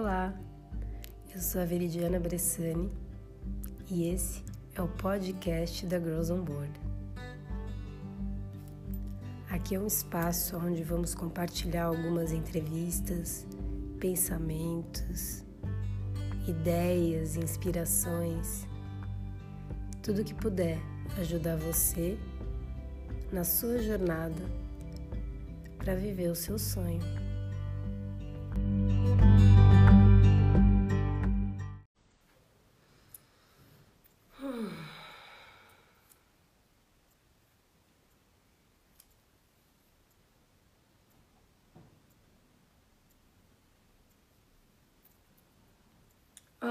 Olá, eu sou a Veridiana Bressani e esse é o podcast da Girls on Board. Aqui é um espaço onde vamos compartilhar algumas entrevistas, pensamentos, ideias, inspirações, tudo que puder ajudar você na sua jornada para viver o seu sonho.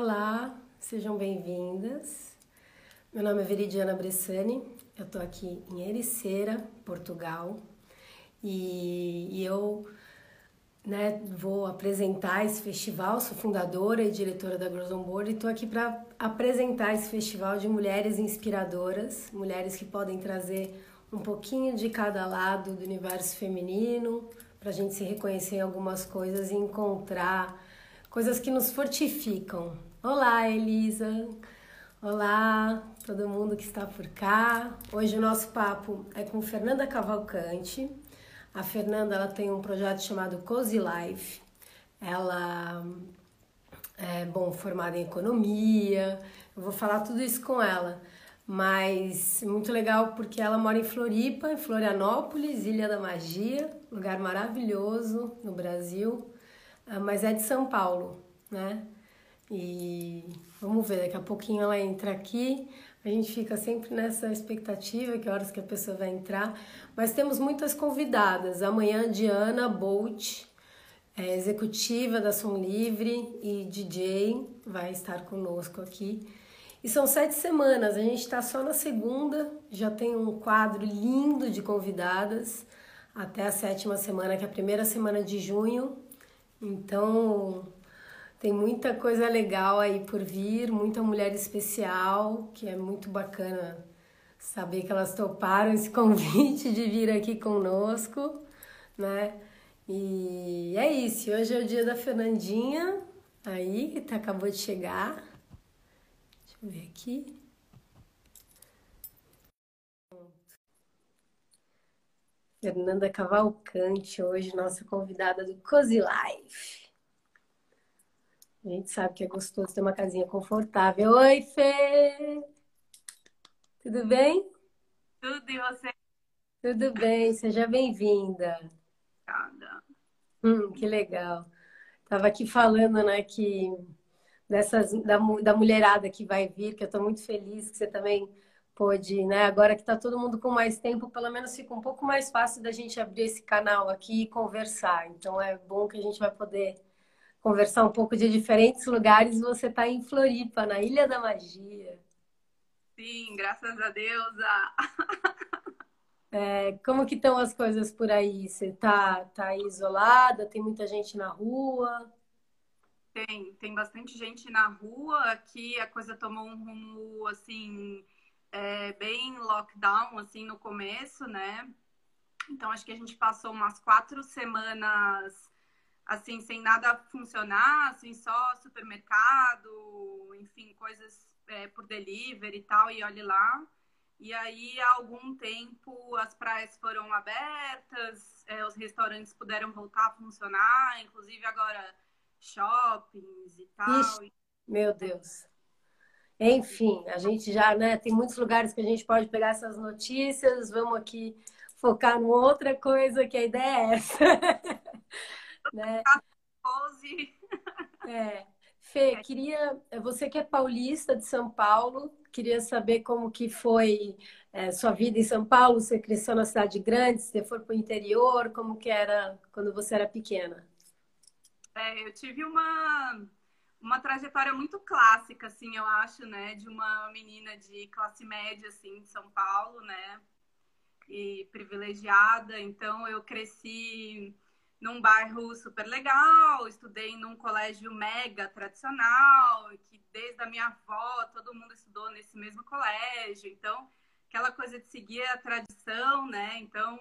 Olá, sejam bem-vindas. Meu nome é Veridiana Bressani, eu estou aqui em Ericeira, Portugal, e, e eu né, vou apresentar esse festival. Sou fundadora e diretora da Girls on Board e estou aqui para apresentar esse festival de mulheres inspiradoras, mulheres que podem trazer um pouquinho de cada lado do universo feminino, para a gente se reconhecer em algumas coisas e encontrar coisas que nos fortificam. Olá, Elisa! Olá, todo mundo que está por cá. Hoje o nosso papo é com Fernanda Cavalcante. A Fernanda ela tem um projeto chamado Cozy Life. Ela é bom formada em economia. Eu vou falar tudo isso com ela, mas muito legal porque ela mora em Floripa, em Florianópolis, Ilha da Magia, lugar maravilhoso no Brasil, ah, mas é de São Paulo, né? E vamos ver, daqui a pouquinho ela entra aqui. A gente fica sempre nessa expectativa, que horas que a pessoa vai entrar. Mas temos muitas convidadas. Amanhã, Diana Bolt, é, executiva da Som Livre e DJ, vai estar conosco aqui. E são sete semanas, a gente está só na segunda, já tem um quadro lindo de convidadas até a sétima semana, que é a primeira semana de junho. Então, tem muita coisa legal aí por vir, muita mulher especial, que é muito bacana saber que elas toparam esse convite de vir aqui conosco, né? E é isso, hoje é o dia da Fernandinha, aí, que tá, acabou de chegar. Deixa eu ver aqui. Fernanda Cavalcante, hoje nossa convidada do Cozy Life. A gente sabe que é gostoso ter uma casinha confortável. Oi, Fê! Tudo bem? Tudo e você? Tudo bem, seja bem-vinda. Obrigada. Hum, que legal. Tava aqui falando, né, que dessas, da, da mulherada que vai vir, que eu estou muito feliz que você também pôde, né? Agora que está todo mundo com mais tempo, pelo menos fica um pouco mais fácil da gente abrir esse canal aqui e conversar. Então é bom que a gente vai poder conversar um pouco de diferentes lugares. Você está em Floripa, na Ilha da Magia. Sim, graças a Deus. É, como que estão as coisas por aí? Você tá, tá isolada? Tem muita gente na rua? Tem, tem bastante gente na rua. Aqui a coisa tomou um rumo, assim, é, bem lockdown, assim, no começo, né? Então, acho que a gente passou umas quatro semanas assim, sem nada funcionar, assim, só supermercado, enfim, coisas é, por delivery e tal, e olhe lá. E aí, há algum tempo, as praias foram abertas, é, os restaurantes puderam voltar a funcionar, inclusive agora shoppings e tal. Ixi, meu Deus. Enfim, a gente já, né, tem muitos lugares que a gente pode pegar essas notícias, vamos aqui focar em outra coisa, que a ideia é essa. né? É. Fê, queria, você que é paulista de São Paulo, queria saber como que foi é, sua vida em São Paulo, você cresceu na cidade grande, você foi para o interior, como que era quando você era pequena? É, eu tive uma, uma trajetória muito clássica, assim, eu acho, né, de uma menina de classe média, assim, de São Paulo, né, e privilegiada, então eu cresci num bairro super legal, estudei num colégio mega tradicional, que desde a minha avó todo mundo estudou nesse mesmo colégio, então aquela coisa de seguir a tradição, né? Então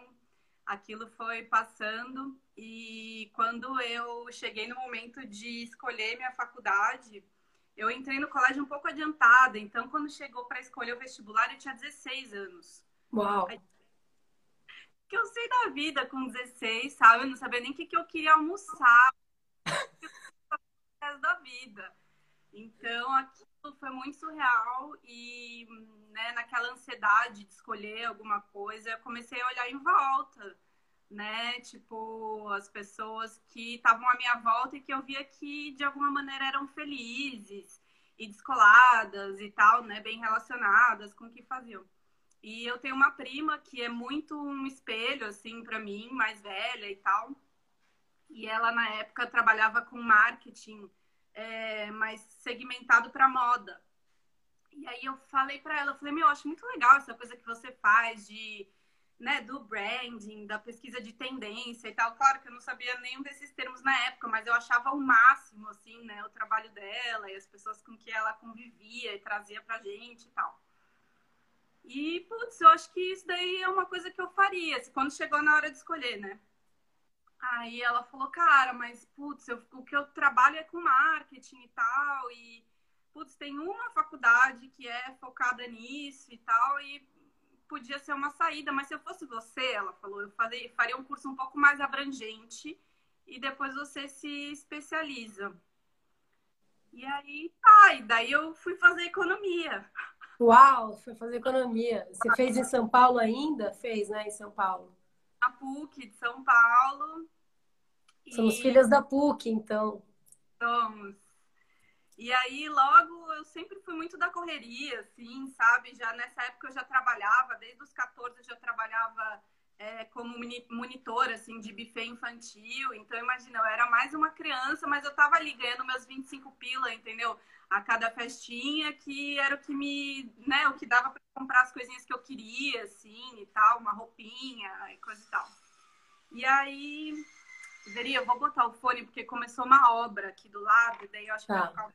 aquilo foi passando e quando eu cheguei no momento de escolher minha faculdade, eu entrei no colégio um pouco adiantada, então quando chegou para escolher o vestibular eu tinha 16 anos. Uau! Que eu sei da vida com 16, sabe? Eu não sabia nem o que, que eu queria almoçar da vida. Então, aquilo foi muito surreal e né, naquela ansiedade de escolher alguma coisa, eu comecei a olhar em volta, né? Tipo, as pessoas que estavam à minha volta e que eu via que de alguma maneira eram felizes e descoladas e tal, né? Bem relacionadas com o que faziam. E eu tenho uma prima que é muito um espelho, assim, para mim, mais velha e tal. E ela, na época, trabalhava com marketing é, mais segmentado para moda. E aí eu falei para ela, eu falei, meu, eu acho muito legal essa coisa que você faz de, né, do branding, da pesquisa de tendência e tal. Claro que eu não sabia nenhum desses termos na época, mas eu achava o máximo, assim, né, o trabalho dela e as pessoas com que ela convivia e trazia pra gente e tal. E, putz, eu acho que isso daí é uma coisa que eu faria, quando chegou na hora de escolher, né? Aí ela falou, cara, mas putz, eu, o que eu trabalho é com marketing e tal, e putz, tem uma faculdade que é focada nisso e tal, e podia ser uma saída, mas se eu fosse você, ela falou, eu faria, faria um curso um pouco mais abrangente e depois você se especializa. E aí, tá, e daí eu fui fazer economia. Uau, foi fazer economia. Você fez em São Paulo ainda? Fez, né, em São Paulo a PUC de São Paulo. Somos e... filhas da PUC, então. Somos. E aí, logo, eu sempre fui muito da correria, assim, sabe? Já nessa época eu já trabalhava, desde os 14 eu já trabalhava é, como monitora, assim, de buffet infantil. Então, imagina, eu era mais uma criança, mas eu tava ali ganhando meus 25 pila, entendeu? A cada festinha, que era o que me, né, o que dava para comprar as coisinhas que eu queria, assim, e tal, uma roupinha e coisa e tal. E aí, Veri, eu vou botar o fone porque começou uma obra aqui do lado, e daí eu acho que tá. vai ficar...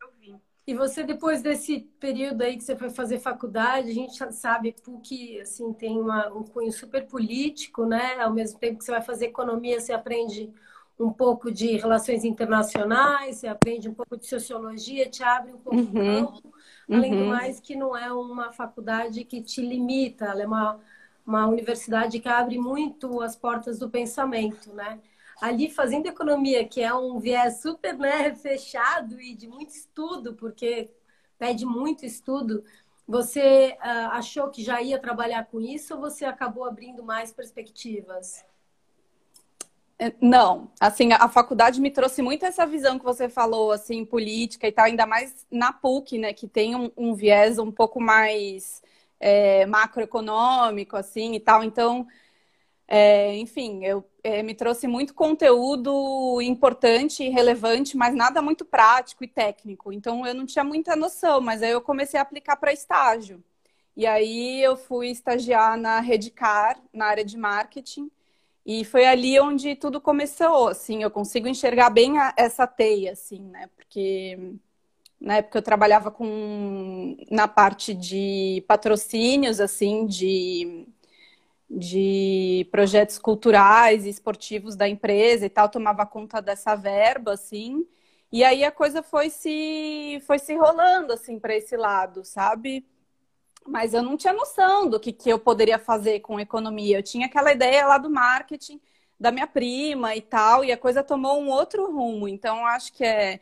eu vim. E você, depois desse período aí que você foi fazer faculdade, a gente sabe que assim, tem uma, um cunho super político, né? Ao mesmo tempo que você vai fazer economia, você aprende um pouco de relações internacionais, você aprende um pouco de sociologia, te abre um pouco uhum. campo. Além uhum. do mais, que não é uma faculdade que te limita, ela é uma, uma universidade que abre muito as portas do pensamento, né? Ali fazendo economia, que é um viés super né, fechado e de muito estudo, porque pede muito estudo, você uh, achou que já ia trabalhar com isso ou você acabou abrindo mais perspectivas? É, não, assim, a faculdade me trouxe muito essa visão que você falou, assim, política e tal, ainda mais na PUC, né, que tem um, um viés um pouco mais é, macroeconômico, assim, e tal. Então, é, enfim, eu é, me trouxe muito conteúdo importante e relevante, mas nada muito prático e técnico. Então eu não tinha muita noção, mas aí eu comecei a aplicar para estágio. E aí eu fui estagiar na Redcar, na área de marketing, e foi ali onde tudo começou, assim, eu consigo enxergar bem a, essa teia, assim, né? Porque na época eu trabalhava com na parte de patrocínios, assim, de de projetos culturais e esportivos da empresa e tal, tomava conta dessa verba, assim. E aí a coisa foi se foi se rolando assim para esse lado, sabe? Mas eu não tinha noção do que, que eu poderia fazer com economia. Eu tinha aquela ideia lá do marketing da minha prima e tal, e a coisa tomou um outro rumo. Então acho que é é,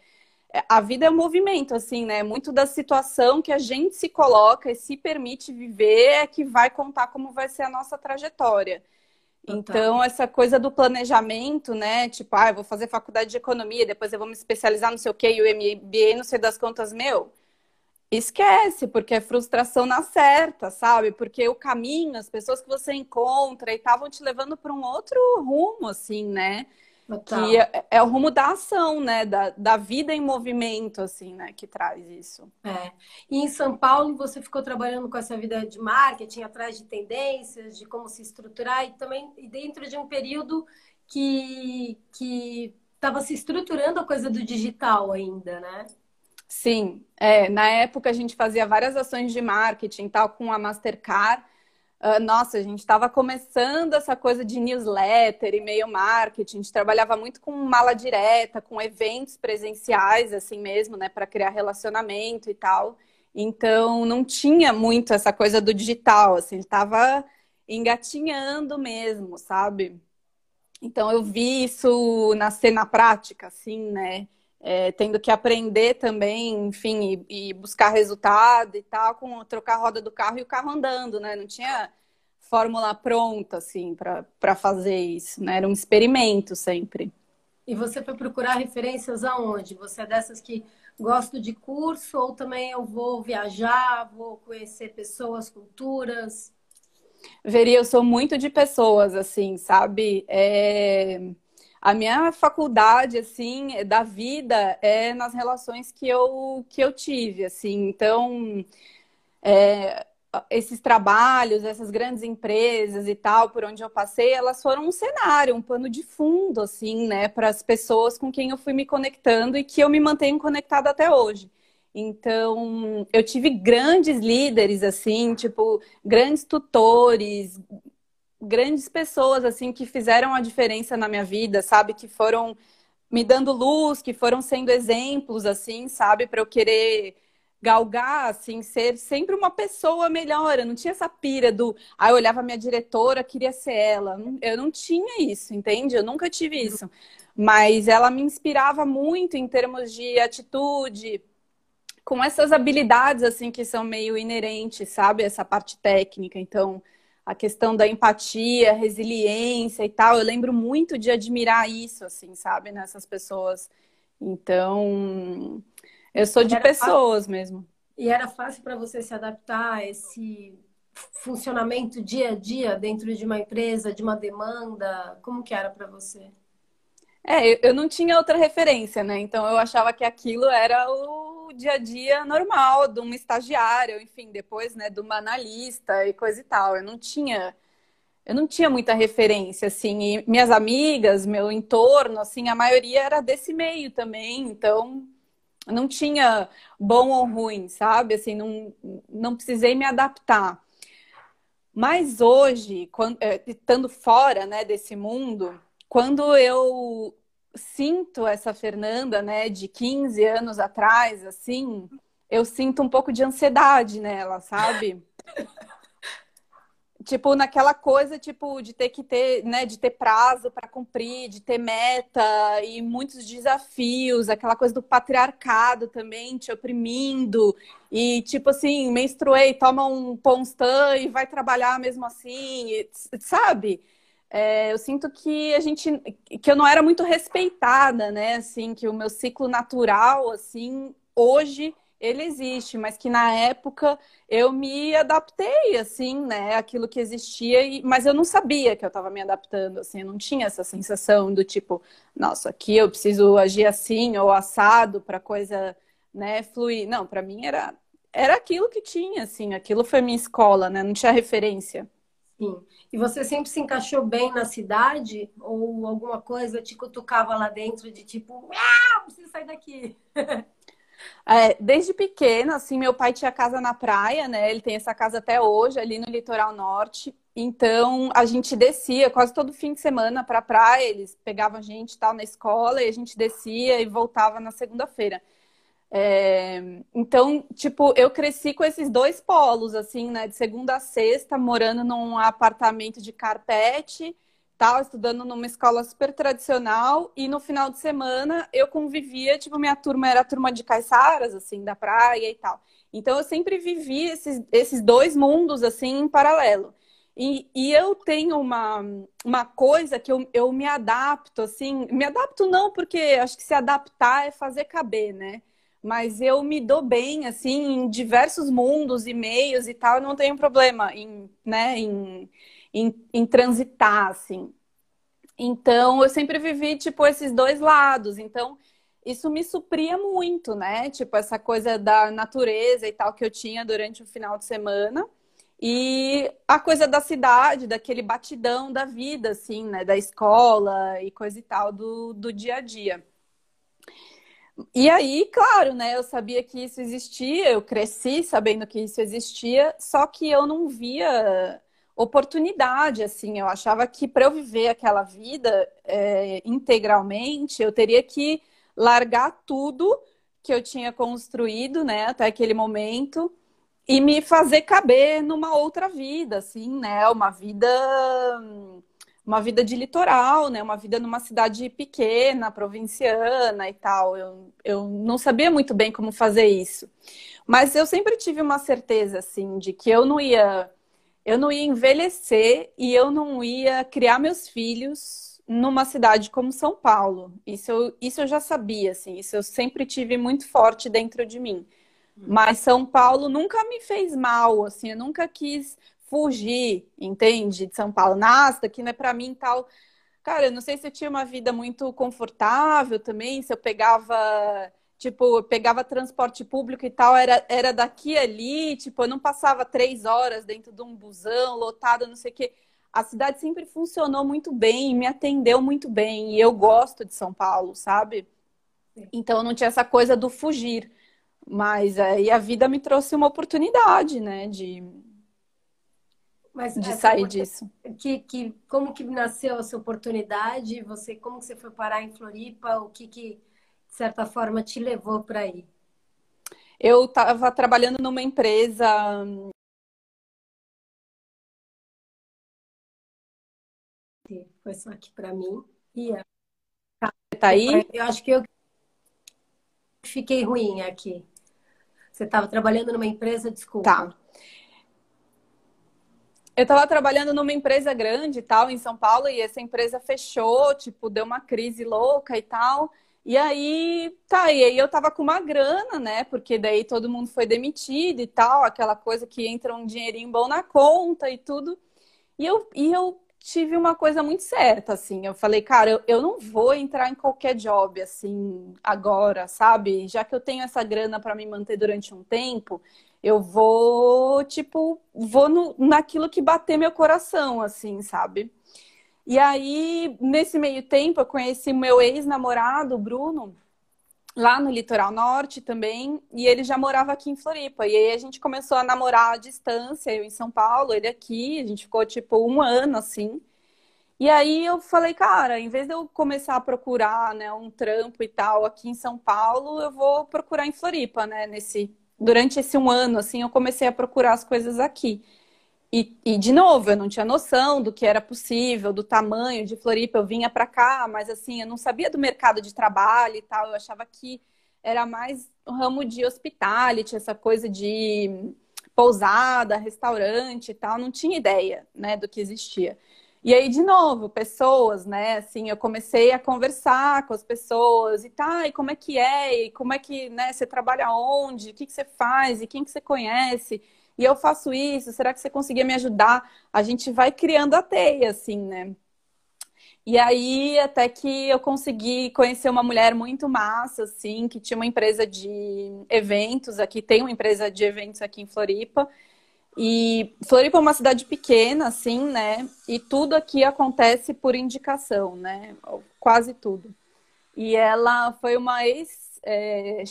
a vida é um movimento, assim, né? Muito da situação que a gente se coloca e se permite viver é que vai contar como vai ser a nossa trajetória. Total. Então, essa coisa do planejamento, né? Tipo, ah, eu vou fazer faculdade de economia, depois eu vou me especializar no sei o quê, e o MBA, não sei das contas, meu. Esquece, porque é frustração na certa, sabe? Porque o caminho, as pessoas que você encontra e estavam te levando para um outro rumo, assim, né? Total. Que é, é, o rumo da ação, né? Da, da vida em movimento, assim, né? Que traz isso. É. E em São Paulo você ficou trabalhando com essa vida de marketing, atrás de tendências, de como se estruturar, e também dentro de um período que que estava se estruturando a coisa do digital ainda, né? Sim, é, na época a gente fazia várias ações de marketing tal com a Mastercard Uh, nossa, a gente estava começando essa coisa de newsletter, e-mail marketing, a gente trabalhava muito com mala direta, com eventos presenciais, assim mesmo, né, para criar relacionamento e tal. Então, não tinha muito essa coisa do digital, assim, estava engatinhando mesmo, sabe? Então, eu vi isso nascer na prática, assim, né? É, tendo que aprender também, enfim, e, e, buscar resultado e tal, com trocar a roda do carro e o carro andando, né? Não tinha fórmula pronta, assim, para fazer isso, né? Era um experimento sempre. E você foi procurar referências aonde? Você é dessas que gosto de curso ou também eu vou viajar, vou conhecer pessoas, culturas? Veria, eu sou muito de pessoas, assim, sabe? É... A minha faculdade, assim, da vida é nas relações que eu, que eu tive, assim. Então, é, esses trabalhos, essas grandes empresas e tal, por onde eu passei, elas foram um cenário, um pano de fundo, assim, né, para as pessoas com quem eu fui me conectando e que eu me mantenho conectada até hoje. Então, eu tive grandes líderes, assim, tipo, grandes tutores, grandes pessoas, assim, que fizeram a diferença na minha vida, sabe? Que foram me dando luz, que foram sendo exemplos, assim, sabe? Para eu querer galgar, assim, ser sempre uma pessoa melhor. Eu não tinha essa pira do, ah, eu olhava minha diretora, queria ser ela. Eu não tinha isso, entende? Eu nunca tive isso. Mas ela me inspirava muito em termos de atitude, com essas habilidades assim que são meio inerentes, sabe? Essa parte técnica. Então, a questão da empatia, resiliência e tal, eu lembro muito de admirar isso, assim, sabe, nessas pessoas. Então, eu sou de pessoas fácil, mesmo. E era fácil para você se adaptar a esse funcionamento dia a dia dentro de uma empresa, de uma demanda? Como que era para você? É, eu não tinha outra referência, né? Então eu achava que aquilo era o dia a dia normal de uma estagiária, enfim, depois, né, de uma analista e coisa e tal. Eu não tinha eu não tinha muita referência, assim, e minhas amigas, meu entorno, assim, a maioria era desse meio também, então não tinha bom ou ruim, sabe? Assim, não, não precisei me adaptar. Mas hoje, quando, é, estando fora, né, desse mundo, quando eu sinto essa Fernanda, né, de 15 anos atrás, assim, eu sinto um pouco de ansiedade nela, sabe? tipo, naquela coisa, tipo, de ter que ter, né, de ter prazo para cumprir, de ter meta e muitos desafios, aquela coisa do patriarcado também te oprimindo e, tipo assim, menstruei, toma um Ponstan e vai trabalhar mesmo assim, sabe? É, eu sinto que a gente que eu não era muito respeitada, né? Assim, que o meu ciclo natural, assim, hoje ele existe, mas que na época eu me adaptei, assim, né? Aquilo que existia, e... mas eu não sabia que eu estava me adaptando, assim, eu não tinha essa sensação do tipo, nossa, aqui eu preciso agir assim ou assado para coisa, né, fluir. Não, para mim era era aquilo que tinha, assim, aquilo foi minha escola, né? Não tinha referência. Sim. E você sempre se encaixou bem na cidade? Ou alguma coisa te cutucava lá dentro de tipo, ah, preciso sair daqui? É, desde pequena, assim, meu pai tinha casa na praia, né? Ele tem essa casa até hoje, ali no litoral norte. Então, a gente descia quase todo fim de semana para a praia. Eles pegavam a gente tal na escola e a gente descia e voltava na segunda-feira. É, então, tipo, eu cresci com esses dois polos, assim, né? De segunda a sexta, morando num apartamento de carpete, tal, estudando numa escola super tradicional. E no final de semana eu convivia, tipo, minha turma era a turma de caiçaras, assim, da praia e tal. Então, eu sempre vivi esses, esses dois mundos, assim, em paralelo. E, e, eu tenho uma, uma coisa que eu, eu me adapto, assim, me adapto não porque acho que se adaptar é fazer caber, né? Mas eu me dou bem, assim, em diversos mundos e meios e tal, não tenho problema em, né, em, em, em transitar, assim. Então, eu sempre vivi, tipo, esses dois lados. Então, isso me supria muito, né? Tipo, essa coisa da natureza e tal que eu tinha durante o final de semana. E a coisa da cidade, daquele batidão da vida, assim, né? Da escola e coisa e tal, do, do dia a dia. E aí, claro, né, eu sabia que isso existia, eu cresci sabendo que isso existia, só que eu não via oportunidade, assim. Eu achava que para eu viver aquela vida é, integralmente, eu teria que largar tudo que eu tinha construído, né, até aquele momento e me fazer caber numa outra vida, assim, né, uma vida uma vida de litoral, né, uma vida numa cidade pequena, provinciana e tal. Eu, eu não sabia muito bem como fazer isso. Mas eu sempre tive uma certeza, assim, de que eu não ia eu não ia envelhecer e eu não ia criar meus filhos numa cidade como São Paulo. Isso eu, isso eu já sabia, assim, isso eu sempre tive muito forte dentro de mim. Mas São Paulo nunca me fez mal, assim, eu nunca quis fugir, entende? De São Paulo. Nossa, aqui não é para mim tal. Cara, eu não sei se eu tinha uma vida muito confortável também, se eu pegava Tipo, eu pegava transporte público e tal, era, era daqui ali, tipo, eu não passava três horas dentro de um busão lotado, não sei o quê. A cidade sempre funcionou muito bem, me atendeu muito bem, e eu gosto de São Paulo, sabe? Então não tinha essa coisa do fugir. Mas aí a vida me trouxe uma oportunidade, né, de, Mas de sair disso. Que, que, como que nasceu essa oportunidade? Você, como que você foi parar em Floripa? O que que de certa forma, te levou para aí? Eu estava trabalhando numa empresa. Foi só aqui para mim. E tá aí? Eu acho que eu fiquei ruim aqui. Você estava trabalhando numa empresa, desculpa. Tá. Eu estava trabalhando numa empresa grande tal, em São Paulo, e essa empresa fechou, tipo, deu uma crise louca e tal. E aí, tá, e aí eu tava com uma grana, né? Porque daí todo mundo foi demitido e tal, aquela coisa que entra um dinheirinho bom na conta e tudo. E eu, e eu tive uma coisa muito certa, assim. Eu falei, cara, eu, eu não vou entrar em qualquer job, assim, agora, sabe? Já que eu tenho essa grana para me manter durante um tempo, eu vou, tipo, vou no, naquilo que bater meu coração, assim, sabe? E aí, nesse meio tempo, eu conheci meu ex-namorado, Bruno, lá no litoral norte também, e ele já morava aqui em Floripa. E aí a gente começou a namorar à distância, eu em São Paulo, ele aqui, a gente ficou tipo um ano assim. E aí eu falei, cara, em vez de eu começar a procurar, né, um trampo e tal aqui em São Paulo, eu vou procurar em Floripa, né, nesse durante esse um ano assim, eu comecei a procurar as coisas aqui. E, e, de novo, eu não tinha noção do que era possível, do tamanho de Floripa. Eu vinha para cá, mas assim, eu não sabia do mercado de trabalho e tal. Eu achava que era mais o ramo de hospitality, essa coisa de pousada, restaurante e tal. Não tinha ideia, né, do que existia. E aí, de novo, pessoas, né? Assim, eu comecei a conversar com as pessoas e tá, e como é que é? E como é que, né, você trabalha onde? O que, que você faz? E quem que você conhece? e eu faço isso, será que você conseguia me ajudar? A gente vai criando a teia, assim, né? E aí, até que eu consegui conhecer uma mulher muito massa, assim, que tinha uma empresa de eventos aqui, tem uma empresa de eventos aqui em Floripa. E Floripa é uma cidade pequena, assim, né? E tudo aqui acontece por indicação, né? Quase tudo. E ela foi uma ex é,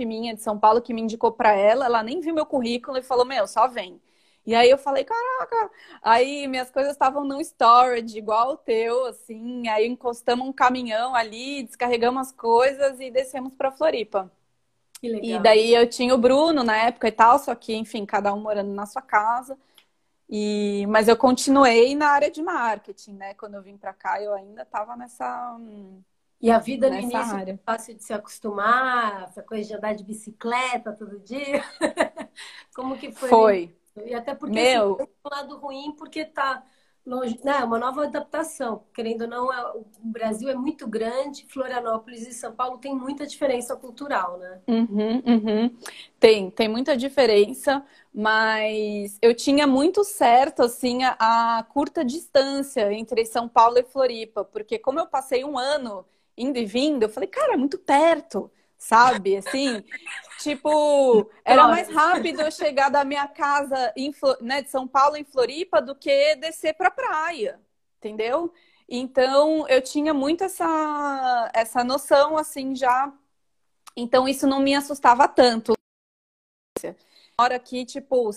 minha de São Paulo que me indicou para ela, ela nem viu meu currículo e falou: Meu, só vem. E aí eu falei, caraca, aí minhas coisas estavam no storage, igual o teu, assim, aí encostamos um caminhão ali, descarregamos as coisas e descemos para Floripa. E daí eu tinha o Bruno na época e tal, só que, enfim, cada um morando na sua casa. E, mas eu continuei na área de marketing, né? Quando eu vim para cá, eu ainda estava nessa e a vida no início área. fácil de se acostumar, essa coisa de andar de bicicleta todo dia. Como que foi? Foi. E até porque Meu... assim, um lado ruim porque tá longe, né? Uma nova adaptação. Querendo ou não, é, o Brasil é muito grande, Florianópolis e São Paulo tem muita diferença cultural, né? Uhum, uhum. Tem, tem muita diferença, mas eu tinha muito certo assim a, a curta distância entre São Paulo e Floripa, porque como eu passei um ano indo e vindo, eu falei, cara, é muito perto, sabe? Assim, tipo, era mais rápido eu chegar da minha casa em, né, de São Paulo em Floripa do que descer pra praia, entendeu? Então, eu tinha muito essa, essa noção, assim, já. Então, isso não me assustava tanto. Hora que, tipo,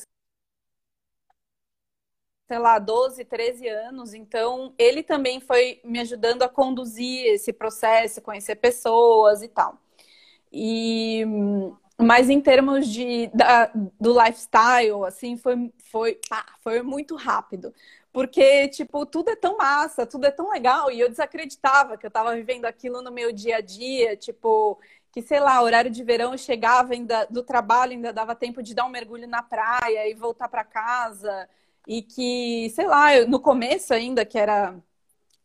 sei lá, 12, 13 anos, então ele também foi me ajudando a conduzir esse processo, conhecer pessoas e tal. E mas em termos de, da, do lifestyle, assim, foi, foi, pá, foi muito rápido. Porque, tipo, tudo é tão massa, tudo é tão legal. E eu desacreditava que eu estava vivendo aquilo no meu dia a dia. Tipo, que, sei lá, horário de verão eu chegava ainda do trabalho, ainda dava tempo de dar um mergulho na praia e voltar para casa. E que, sei lá, eu, no começo ainda, que era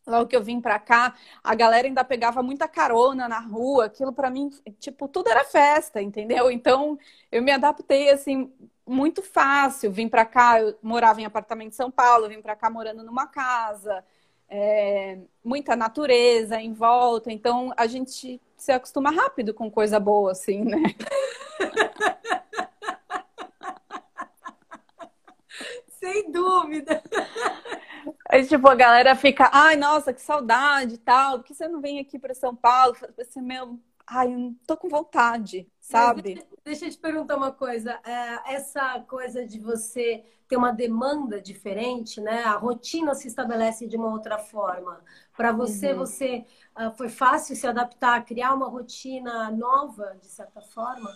logo que eu vim para cá, a galera ainda pegava muita carona na rua, aquilo para mim, tipo, tudo era festa, entendeu? Então, eu me adaptei assim muito fácil. Vim para cá, eu morava em apartamento em São Paulo, vim para cá morando numa casa, é, muita natureza em volta, então a gente se acostuma rápido com coisa boa, assim, né? Sem dúvida. Aí, tipo, a galera fica, ai, nossa, que saudade e tal, por que você não vem aqui para São Paulo? Você, meu, ai, eu não tô com vontade, sabe? Deixa, deixa, eu te perguntar uma coisa. É, essa coisa de você ter uma demanda diferente, né? A rotina se estabelece de uma outra forma. Para você, uhum. você uh, foi fácil se adaptar, criar uma rotina nova, de certa forma?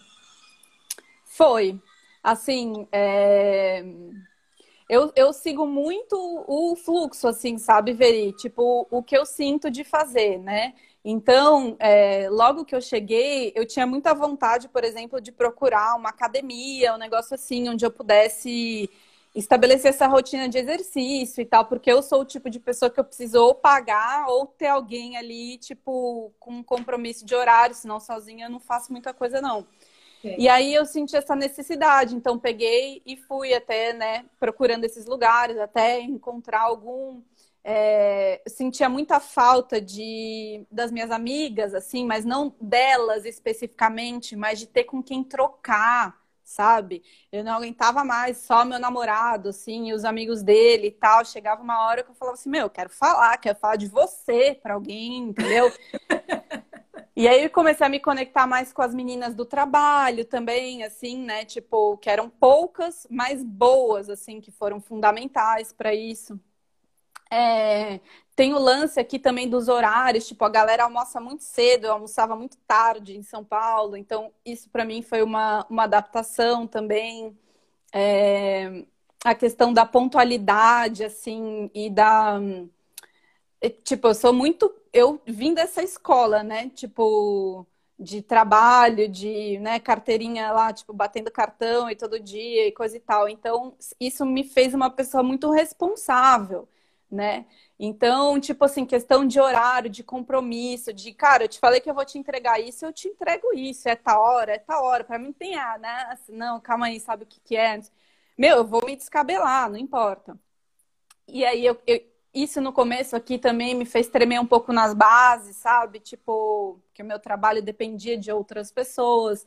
Foi. Assim, é eu, eu sigo muito o fluxo, assim, sabe, Veri? Tipo, o que eu sinto de fazer, né? Então, é, logo que eu cheguei, eu tinha muita vontade, por exemplo, de procurar uma academia, um negócio assim, onde eu pudesse estabelecer essa rotina de exercício e tal, porque eu sou o tipo de pessoa que eu preciso ou pagar ou ter alguém ali, tipo, com um compromisso de horário, senão sozinha eu não faço muita coisa, não. E aí eu senti essa necessidade, então peguei e fui até, né, procurando esses lugares, até encontrar algum. É, sentia muita falta de das minhas amigas, assim, mas não delas especificamente, mas de ter com quem trocar, sabe? Eu não aguentava mais só meu namorado, assim, e os amigos dele e tal. Chegava uma hora que eu falava assim, meu, eu quero falar, quero falar de você para alguém, entendeu? E aí eu comecei a me conectar mais com as meninas do trabalho também, assim, né? Tipo, que eram poucas, mas boas, assim, que foram fundamentais para isso. É, tem o lance aqui também dos horários, tipo, a galera almoça muito cedo, eu almoçava muito tarde em São Paulo, então isso para mim foi uma, uma adaptação também. É, a questão da pontualidade, assim, e da. Tipo, eu sou muito eu vim dessa escola, né? Tipo, de trabalho, de né, carteirinha lá, tipo, batendo cartão e todo dia e coisa e tal. Então, isso me fez uma pessoa muito responsável, né? Então, tipo assim, questão de horário, de compromisso, de, cara, eu te falei que eu vou te entregar isso, eu te entrego isso, é ta hora, é ta hora. Para mim tem a, né? Assim, não, calma aí, sabe o que, que é? Meu, eu vou me descabelar, não importa. E aí eu, eu isso no começo aqui também me fez tremer um pouco nas bases, sabe? Tipo, que o meu trabalho dependia de outras pessoas.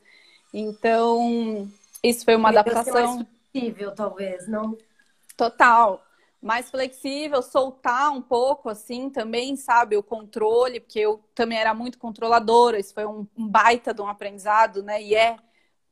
Então, isso foi uma adaptação. Mais flexível, talvez, não? Total. Mais flexível, soltar um pouco, assim, também, sabe? O controle, porque eu também era muito controladora. Isso foi um, um baita de um aprendizado, né? E é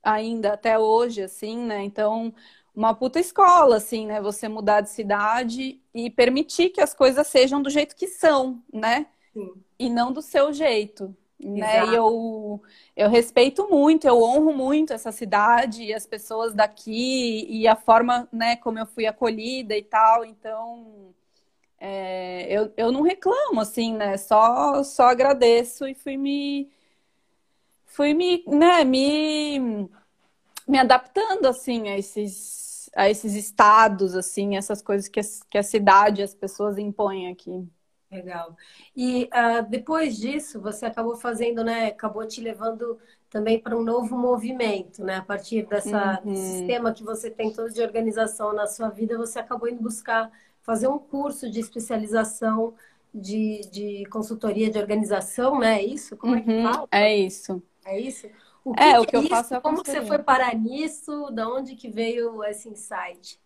ainda até hoje, assim, né? Então, uma puta escola, assim, né? Você mudar de cidade e permitir que as coisas sejam do jeito que são, né? Sim. E não do seu jeito. Né? E eu, eu respeito muito, eu honro muito essa cidade e as pessoas daqui e a forma né, como eu fui acolhida e tal. Então, é, eu, eu não reclamo, assim, né? Só, só agradeço e fui me. Fui me, né, me, me adaptando, assim, a esses a esses estados, assim, essas coisas que a, que a cidade, as pessoas impõem aqui. Legal. E uh, depois disso, você acabou fazendo, né? Acabou te levando também para um novo movimento, né? A partir dessa uhum. sistema que você tem todo de organização na sua vida, você acabou indo buscar fazer um curso de especialização de, de consultoria de organização, né? É isso? Como uhum. é que uhum. fala? É isso. É isso? O que, é, que o que é eu faço é Como você foi parar nisso? Da onde que veio esse insight?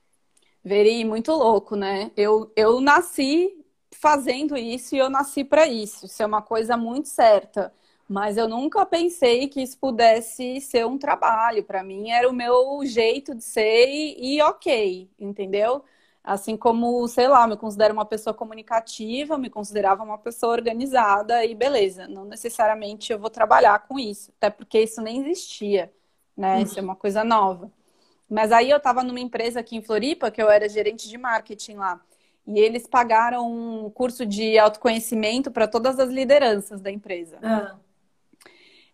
Veri, muito louco, né? Eu, eu nasci fazendo isso e eu nasci para isso. Isso é uma coisa muito certa. Mas eu nunca pensei que isso pudesse ser um trabalho. Para mim era o meu jeito de ser e, e ok, entendeu? Assim como, sei lá, me considero uma pessoa comunicativa, me considerava uma pessoa organizada e beleza, não necessariamente eu vou trabalhar com isso, até porque isso nem existia, né? Uhum. Isso é uma coisa nova. Mas aí eu estava numa empresa aqui em Floripa, que eu era gerente de marketing lá. E eles pagaram um curso de autoconhecimento para todas as lideranças da empresa. Ah.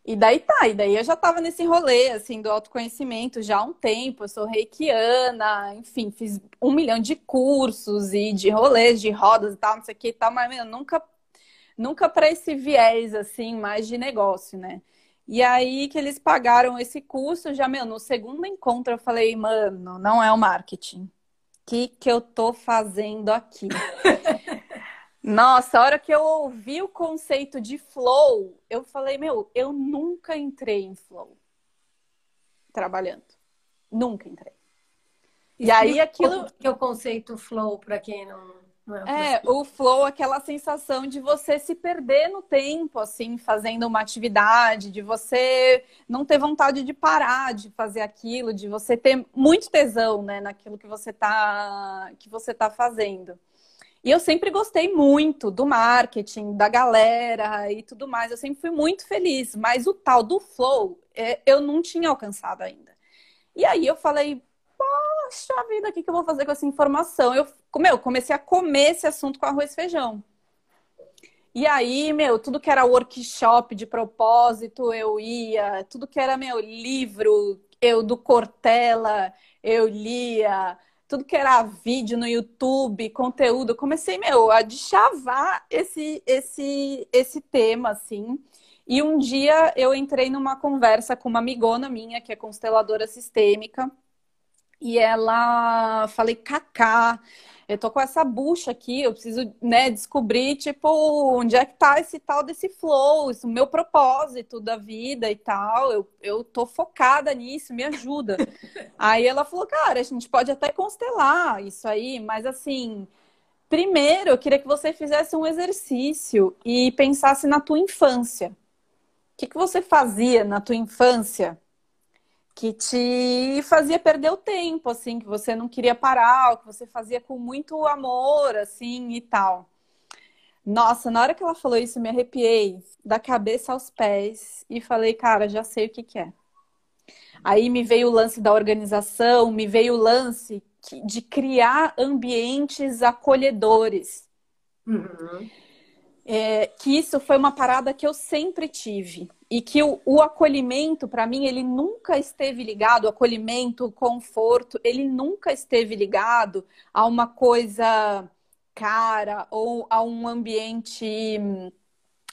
E daí tá, e daí eu já tava nesse rolê, assim, do autoconhecimento já há um tempo. Eu sou reikiana, enfim, fiz um milhão de cursos e de rolês, de rodas e tal, não sei o que e tal, mas meu, nunca, nunca para esse viés, assim, mais de negócio, né? E aí que eles pagaram esse curso, já, meu, no segundo encontro eu falei, mano, não é o marketing. O que, que eu tô fazendo aqui? Nossa, a hora que eu ouvi o conceito de flow, eu falei, meu, eu nunca entrei em flow trabalhando. Nunca entrei. E aí aquilo que é o conceito flow para quem não é, o flow, aquela sensação de você se perder no tempo, assim, fazendo uma atividade, de você não ter vontade de parar de fazer aquilo, de você ter muito tesão, né, naquilo que você tá, que você tá fazendo. E eu sempre gostei muito do marketing, da galera e tudo mais. Eu sempre fui muito feliz, mas o tal do flow é, eu não tinha alcançado ainda. E aí eu falei, poxa vida, o que, que eu vou fazer com essa informação? Eu, meu, comecei a comer esse assunto com arroz e feijão. E aí, meu, tudo que era workshop de propósito, eu ia, tudo que era meu livro, eu do Cortella, eu lia, tudo que era vídeo no YouTube, conteúdo, comecei, meu, a deschavar esse esse esse tema assim. E um dia eu entrei numa conversa com uma amigona minha, que é consteladora sistêmica, e ela falei, Cacá, eu tô com essa bucha aqui, eu preciso, né, descobrir, tipo, onde é que tá esse tal desse flow, o meu propósito da vida e tal. Eu, eu tô focada nisso, me ajuda. aí ela falou, cara, a gente pode até constelar isso aí, mas assim, primeiro eu queria que você fizesse um exercício e pensasse na tua infância. O que, que você fazia na tua infância que te fazia perder o tempo, assim, que você não queria parar, que você fazia com muito amor, assim, e tal. Nossa, na hora que ela falou isso, me arrepiei da cabeça aos pés e falei, cara, já sei o que, que é. Aí me veio o lance da organização, me veio o lance de criar ambientes acolhedores. Uhum. É, que isso foi uma parada que eu sempre tive e que o, o acolhimento, para mim, ele nunca esteve ligado, o acolhimento, o conforto, ele nunca esteve ligado a uma coisa cara ou a um ambiente,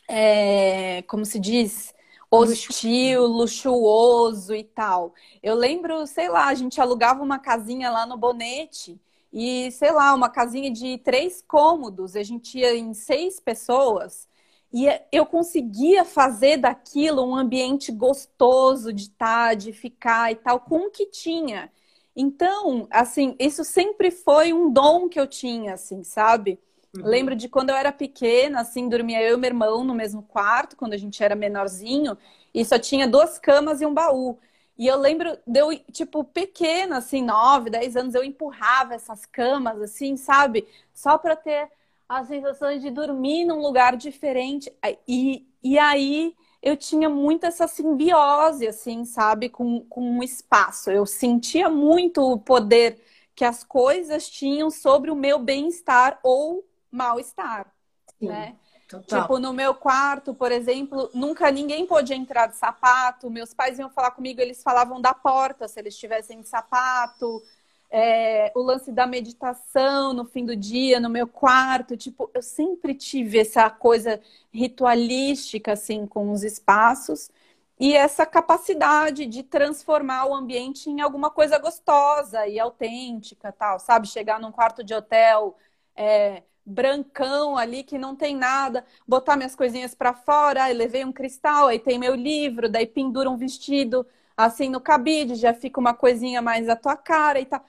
é, como se diz, hostil, luxuoso e tal. Eu lembro, sei lá, a gente alugava uma casinha lá no Bonete e, sei lá, uma casinha de três cômodos, a gente ia em seis pessoas. E eu conseguia fazer daquilo um ambiente gostoso de estar, de ficar e tal, com o que tinha. Então, assim, isso sempre foi um dom que eu tinha, assim, sabe? Uhum. Lembro de quando eu era pequena, assim, dormia eu e meu irmão no mesmo quarto, quando a gente era menorzinho, e só tinha duas camas e um baú. E eu lembro de eu, tipo, pequena, assim, nove, dez anos, eu empurrava essas camas, assim, sabe? Só para ter a sensação de dormir num lugar diferente. E, e aí eu tinha muito essa simbiose, assim, sabe, com, com o espaço. Eu sentia muito o poder que as coisas tinham sobre o meu bem-estar ou mal-estar, né? Total. Tipo, no meu quarto, por exemplo, nunca ninguém podia entrar de sapato. Meus pais iam falar comigo, eles falavam da porta se eles estivessem de sapato é, o lance da meditação no fim do dia, no meu quarto. Tipo, eu sempre tive essa coisa ritualística, assim, com os espaços. E essa capacidade de transformar o ambiente em alguma coisa gostosa e autêntica, tal, sabe? Chegar num quarto de hotel é, brancão ali que não tem nada, botar minhas coisinhas para fora, aí levei um cristal, aí tem meu livro, daí pendura um vestido assim no cabide, já fica uma coisinha mais à tua cara e tal.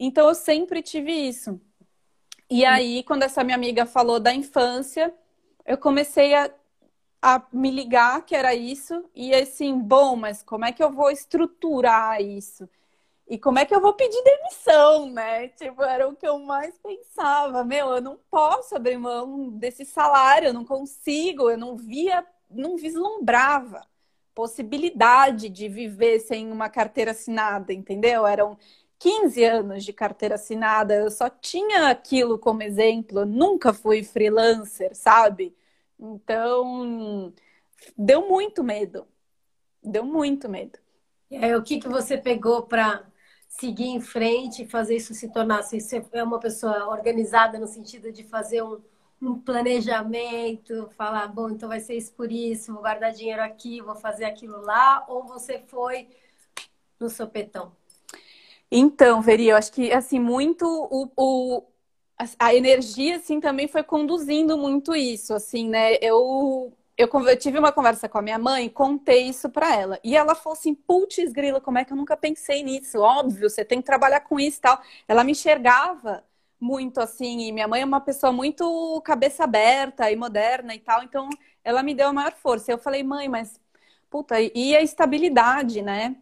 Então eu sempre tive isso. E aí, quando essa minha amiga falou da infância, eu comecei a, a me ligar que era isso. E assim, bom, mas como é que eu vou estruturar isso? E como é que eu vou pedir demissão, né? Tipo, era o que eu mais pensava. Meu, eu não posso abrir mão desse salário, eu não consigo, eu não via, não vislumbrava possibilidade de viver sem uma carteira assinada, entendeu? Eram 15 anos de carteira assinada, eu só tinha aquilo como exemplo, eu nunca fui freelancer, sabe? Então, deu muito medo. Deu muito medo. E aí, o que, que você pegou para seguir em frente e fazer isso se tornar? Assim, você é uma pessoa organizada no sentido de fazer um, um planejamento, falar, bom, então vai ser isso por isso, vou guardar dinheiro aqui, vou fazer aquilo lá, ou você foi no sopetão? Então, Veri, eu acho que assim muito o, o, a energia assim também foi conduzindo muito isso, assim, né? Eu eu, eu tive uma conversa com a minha mãe, contei isso para ela. E ela falou assim: putz, grila, como é que eu nunca pensei nisso? Óbvio, você tem que trabalhar com isso e tal. Ela me enxergava muito assim, e minha mãe é uma pessoa muito cabeça aberta e moderna e tal, então ela me deu a maior força. Eu falei, mãe, mas puta, e a estabilidade, né?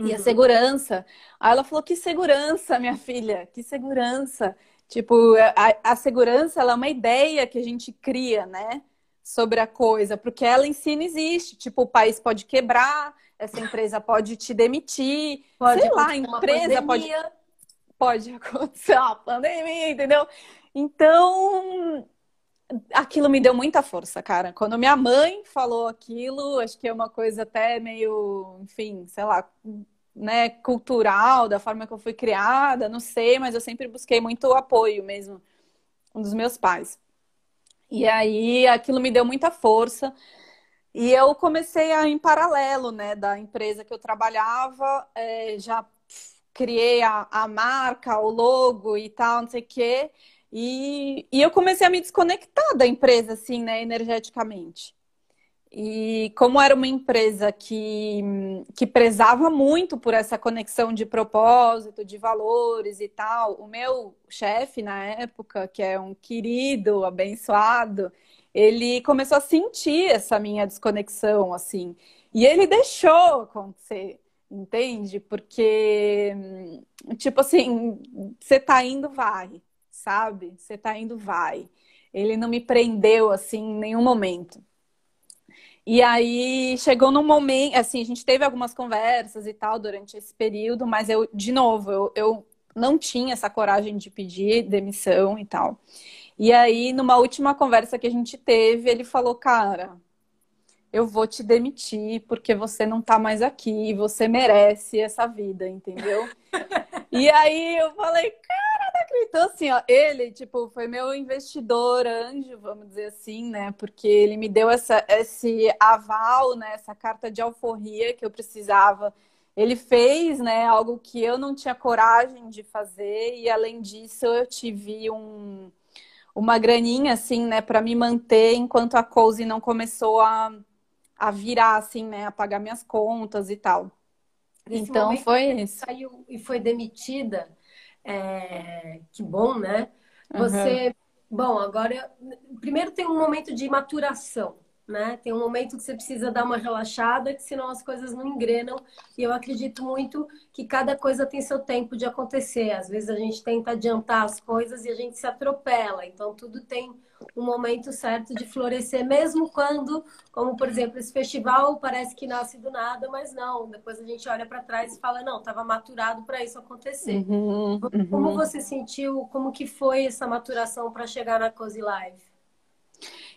E uhum. a segurança. Aí ela falou: que segurança, minha filha, que segurança. Tipo, a, a segurança é uma ideia que a gente cria, né? sobre a coisa, porque ela em si não existe. Tipo, o país pode quebrar, essa empresa pode te demitir, pode sei lá, a empresa pode pode acontecer uma pandemia, entendeu? Então, aquilo me deu muita força, cara. Quando minha mãe falou aquilo, acho que é uma coisa até meio, enfim, sei lá, né, cultural, da forma que eu fui criada, não sei, mas eu sempre busquei muito apoio mesmo dos meus pais. E aí aquilo me deu muita força. E eu comecei a, em paralelo, né, da empresa que eu trabalhava, é, já criei a, a marca, o logo e tal, não sei o quê. E, e eu comecei a me desconectar da empresa, assim, né, energeticamente. E como era uma empresa que, que prezava muito por essa conexão de propósito, de valores e tal, o meu chefe na época, que é um querido, abençoado, ele começou a sentir essa minha desconexão, assim. E ele deixou acontecer, entende? Porque, tipo assim, você tá indo, vai, sabe? Você tá indo, vai. Ele não me prendeu, assim, em nenhum momento. E aí chegou num momento, assim, a gente teve algumas conversas e tal durante esse período, mas eu, de novo, eu, eu não tinha essa coragem de pedir demissão e tal. E aí, numa última conversa que a gente teve, ele falou, cara, eu vou te demitir porque você não tá mais aqui, você merece essa vida, entendeu? e aí eu falei, cara então, assim, ó, ele, tipo, foi meu investidor anjo, vamos dizer assim, né? Porque ele me deu essa, esse aval, né? Essa carta de alforria que eu precisava. Ele fez, né? Algo que eu não tinha coragem de fazer. E, além disso, eu tive um, uma graninha, assim, né? Para me manter enquanto a Cozy não começou a, a virar, assim, né? A pagar minhas contas e tal. Nesse então, foi isso. Saiu e foi demitida é, que bom, né? Você, uhum. bom, agora primeiro tem um momento de maturação, né? Tem um momento que você precisa dar uma relaxada, que senão as coisas não engrenam. E eu acredito muito que cada coisa tem seu tempo de acontecer. Às vezes a gente tenta adiantar as coisas e a gente se atropela. Então tudo tem um momento certo de florescer, mesmo quando, como por exemplo, esse festival parece que nasce do nada, mas não. Depois a gente olha para trás e fala, não, estava maturado para isso acontecer. Uhum, uhum. Como você sentiu, como que foi essa maturação para chegar na Cozy Live?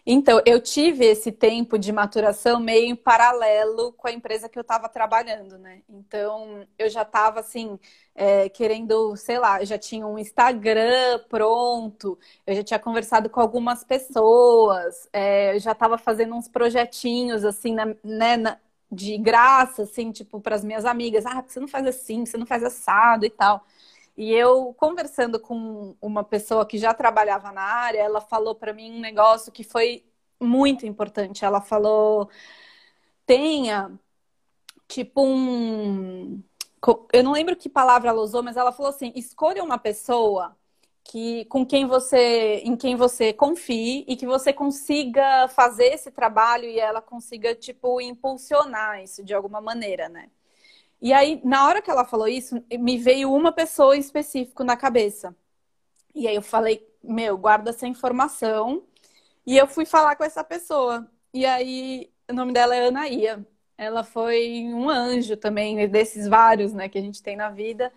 Então, eu tive esse tempo de maturação meio em paralelo com a empresa que eu estava trabalhando, né? Então, eu já estava assim, é, querendo, sei lá, já tinha um Instagram pronto, eu já tinha conversado com algumas pessoas, é, eu já estava fazendo uns projetinhos, assim, na, né, na, de graça, assim, tipo, para as minhas amigas, ah, você não faz assim, você não faz assado e tal. E eu conversando com uma pessoa que já trabalhava na área, ela falou para mim um negócio que foi muito importante. Ela falou: tenha tipo um. Eu não lembro que palavra ela usou, mas ela falou assim: escolha uma pessoa que com quem você em quem você confie e que você consiga fazer esse trabalho e ela consiga tipo impulsionar isso de alguma maneira, né? E aí, na hora que ela falou isso, me veio uma pessoa em específico na cabeça. E aí eu falei, meu, guarda essa informação. E eu fui falar com essa pessoa. E aí, o nome dela é Anaía. Ela foi um anjo também, desses vários, né, que a gente tem na vida.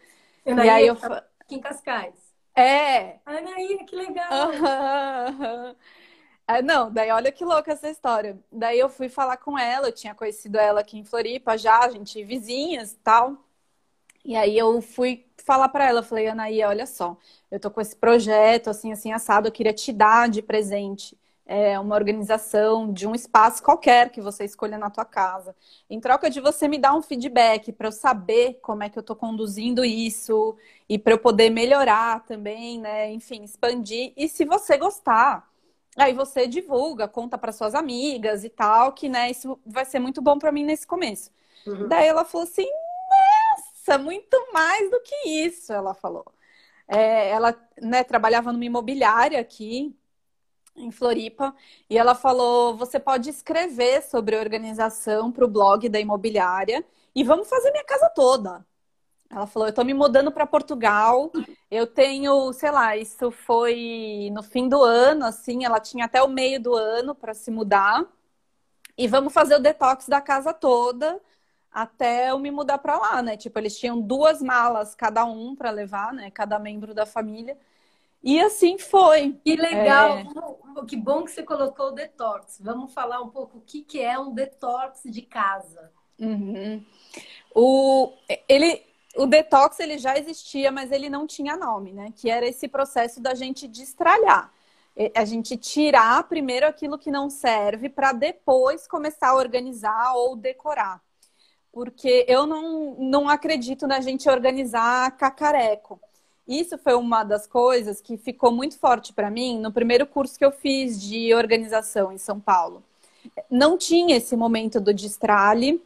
Anaía, e aí eu aqui em Cascais. É. Anaía, que legal. Uhum. É, não, daí olha que louca essa história. Daí eu fui falar com ela, eu tinha conhecido ela aqui em Floripa já, a gente vizinhas e tal. E aí eu fui falar para ela, falei, Anaí, olha só, eu tô com esse projeto assim, assim, assado, eu queria te dar de presente é, uma organização de um espaço qualquer que você escolha na tua casa. Em troca de você me dar um feedback para eu saber como é que eu estou conduzindo isso e para eu poder melhorar também, né? Enfim, expandir. E se você gostar, Aí você divulga, conta para suas amigas e tal, que né, isso vai ser muito bom para mim nesse começo. Uhum. Daí ela falou assim: nossa, muito mais do que isso, ela falou. É, ela né, trabalhava numa imobiliária aqui em Floripa e ela falou: você pode escrever sobre organização para o blog da imobiliária e vamos fazer minha casa toda. Ela falou: Eu tô me mudando para Portugal. Eu tenho, sei lá, isso foi no fim do ano, assim. Ela tinha até o meio do ano para se mudar. E vamos fazer o detox da casa toda até eu me mudar para lá, né? Tipo, eles tinham duas malas cada um para levar, né? Cada membro da família. E assim foi. Que legal! É... Que bom que você colocou o detox. Vamos falar um pouco o que, que é um detox de casa. Uhum. O, ele, o detox ele já existia, mas ele não tinha nome, né? Que era esse processo da gente destralhar. A gente tirar primeiro aquilo que não serve para depois começar a organizar ou decorar. Porque eu não, não acredito na gente organizar cacareco. Isso foi uma das coisas que ficou muito forte para mim no primeiro curso que eu fiz de organização em São Paulo. Não tinha esse momento do destrale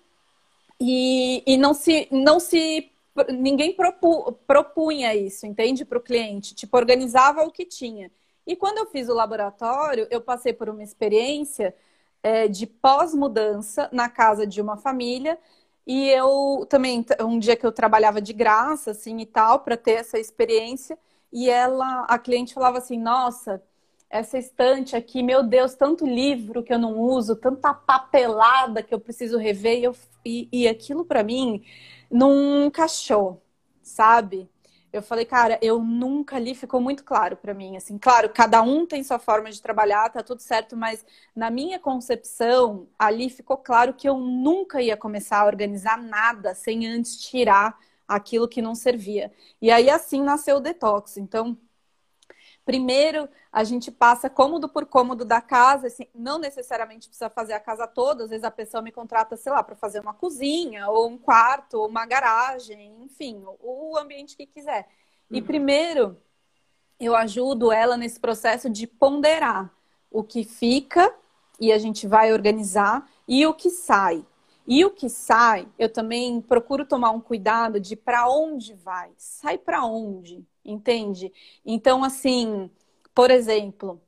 e, e não, se, não se ninguém propu, propunha isso, entende? Para o cliente. Tipo, organizava o que tinha. E quando eu fiz o laboratório, eu passei por uma experiência é, de pós-mudança na casa de uma família. E eu também, um dia que eu trabalhava de graça, assim e tal, para ter essa experiência. E ela, a cliente falava assim: Nossa, essa estante aqui, meu Deus, tanto livro que eu não uso, tanta papelada que eu preciso rever. E, eu, e, e aquilo para mim não encaixou, sabe? Eu falei, cara, eu nunca li, ficou muito claro para mim, assim, claro, cada um tem sua forma de trabalhar, tá tudo certo, mas na minha concepção, ali ficou claro que eu nunca ia começar a organizar nada sem antes tirar aquilo que não servia. E aí assim nasceu o detox. Então, Primeiro, a gente passa cômodo por cômodo da casa, assim, não necessariamente precisa fazer a casa toda, às vezes a pessoa me contrata, sei lá, para fazer uma cozinha, ou um quarto, ou uma garagem, enfim, o ambiente que quiser. Uhum. E primeiro, eu ajudo ela nesse processo de ponderar o que fica e a gente vai organizar e o que sai. E o que sai, eu também procuro tomar um cuidado de para onde vai. Sai para onde? Entende? Então, assim, por exemplo,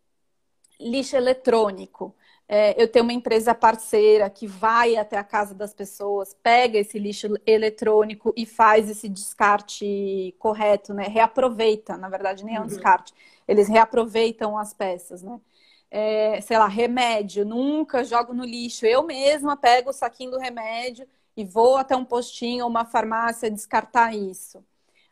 lixo eletrônico. É, eu tenho uma empresa parceira que vai até a casa das pessoas, pega esse lixo eletrônico e faz esse descarte correto, né? Reaproveita, na verdade, nem é um uhum. descarte. Eles reaproveitam as peças, né? É, sei lá, remédio, nunca jogo no lixo. Eu mesma pego o saquinho do remédio e vou até um postinho ou uma farmácia descartar isso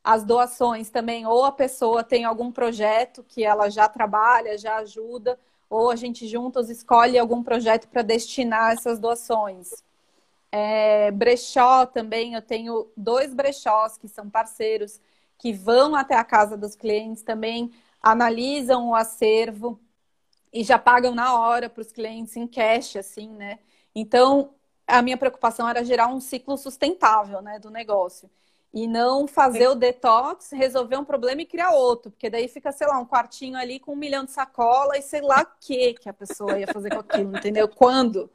as doações também, ou a pessoa tem algum projeto que ela já trabalha, já ajuda, ou a gente juntos escolhe algum projeto para destinar essas doações. É, brechó também, eu tenho dois brechós que são parceiros, que vão até a casa dos clientes também, analisam o acervo e já pagam na hora para os clientes em cash, assim, né? Então, a minha preocupação era gerar um ciclo sustentável, né, do negócio e não fazer o detox, resolver um problema e criar outro, porque daí fica, sei lá, um quartinho ali com um milhão de sacola e sei lá o que que a pessoa ia fazer com aquilo, entendeu? Quando?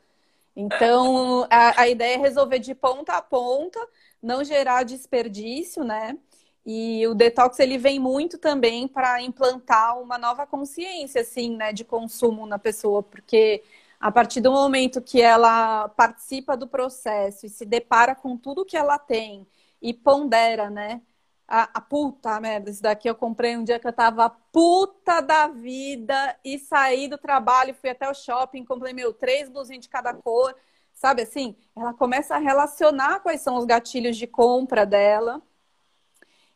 Então, a, a ideia é resolver de ponta a ponta, não gerar desperdício, né? E o detox ele vem muito também para implantar uma nova consciência, assim, né, de consumo na pessoa, porque a partir do momento que ela participa do processo e se depara com tudo que ela tem e pondera, né? A, a, puta merda, isso daqui eu comprei um dia que eu tava puta da vida e saí do trabalho, fui até o shopping, comprei meu três blusinhos de cada cor, sabe assim? Ela começa a relacionar quais são os gatilhos de compra dela.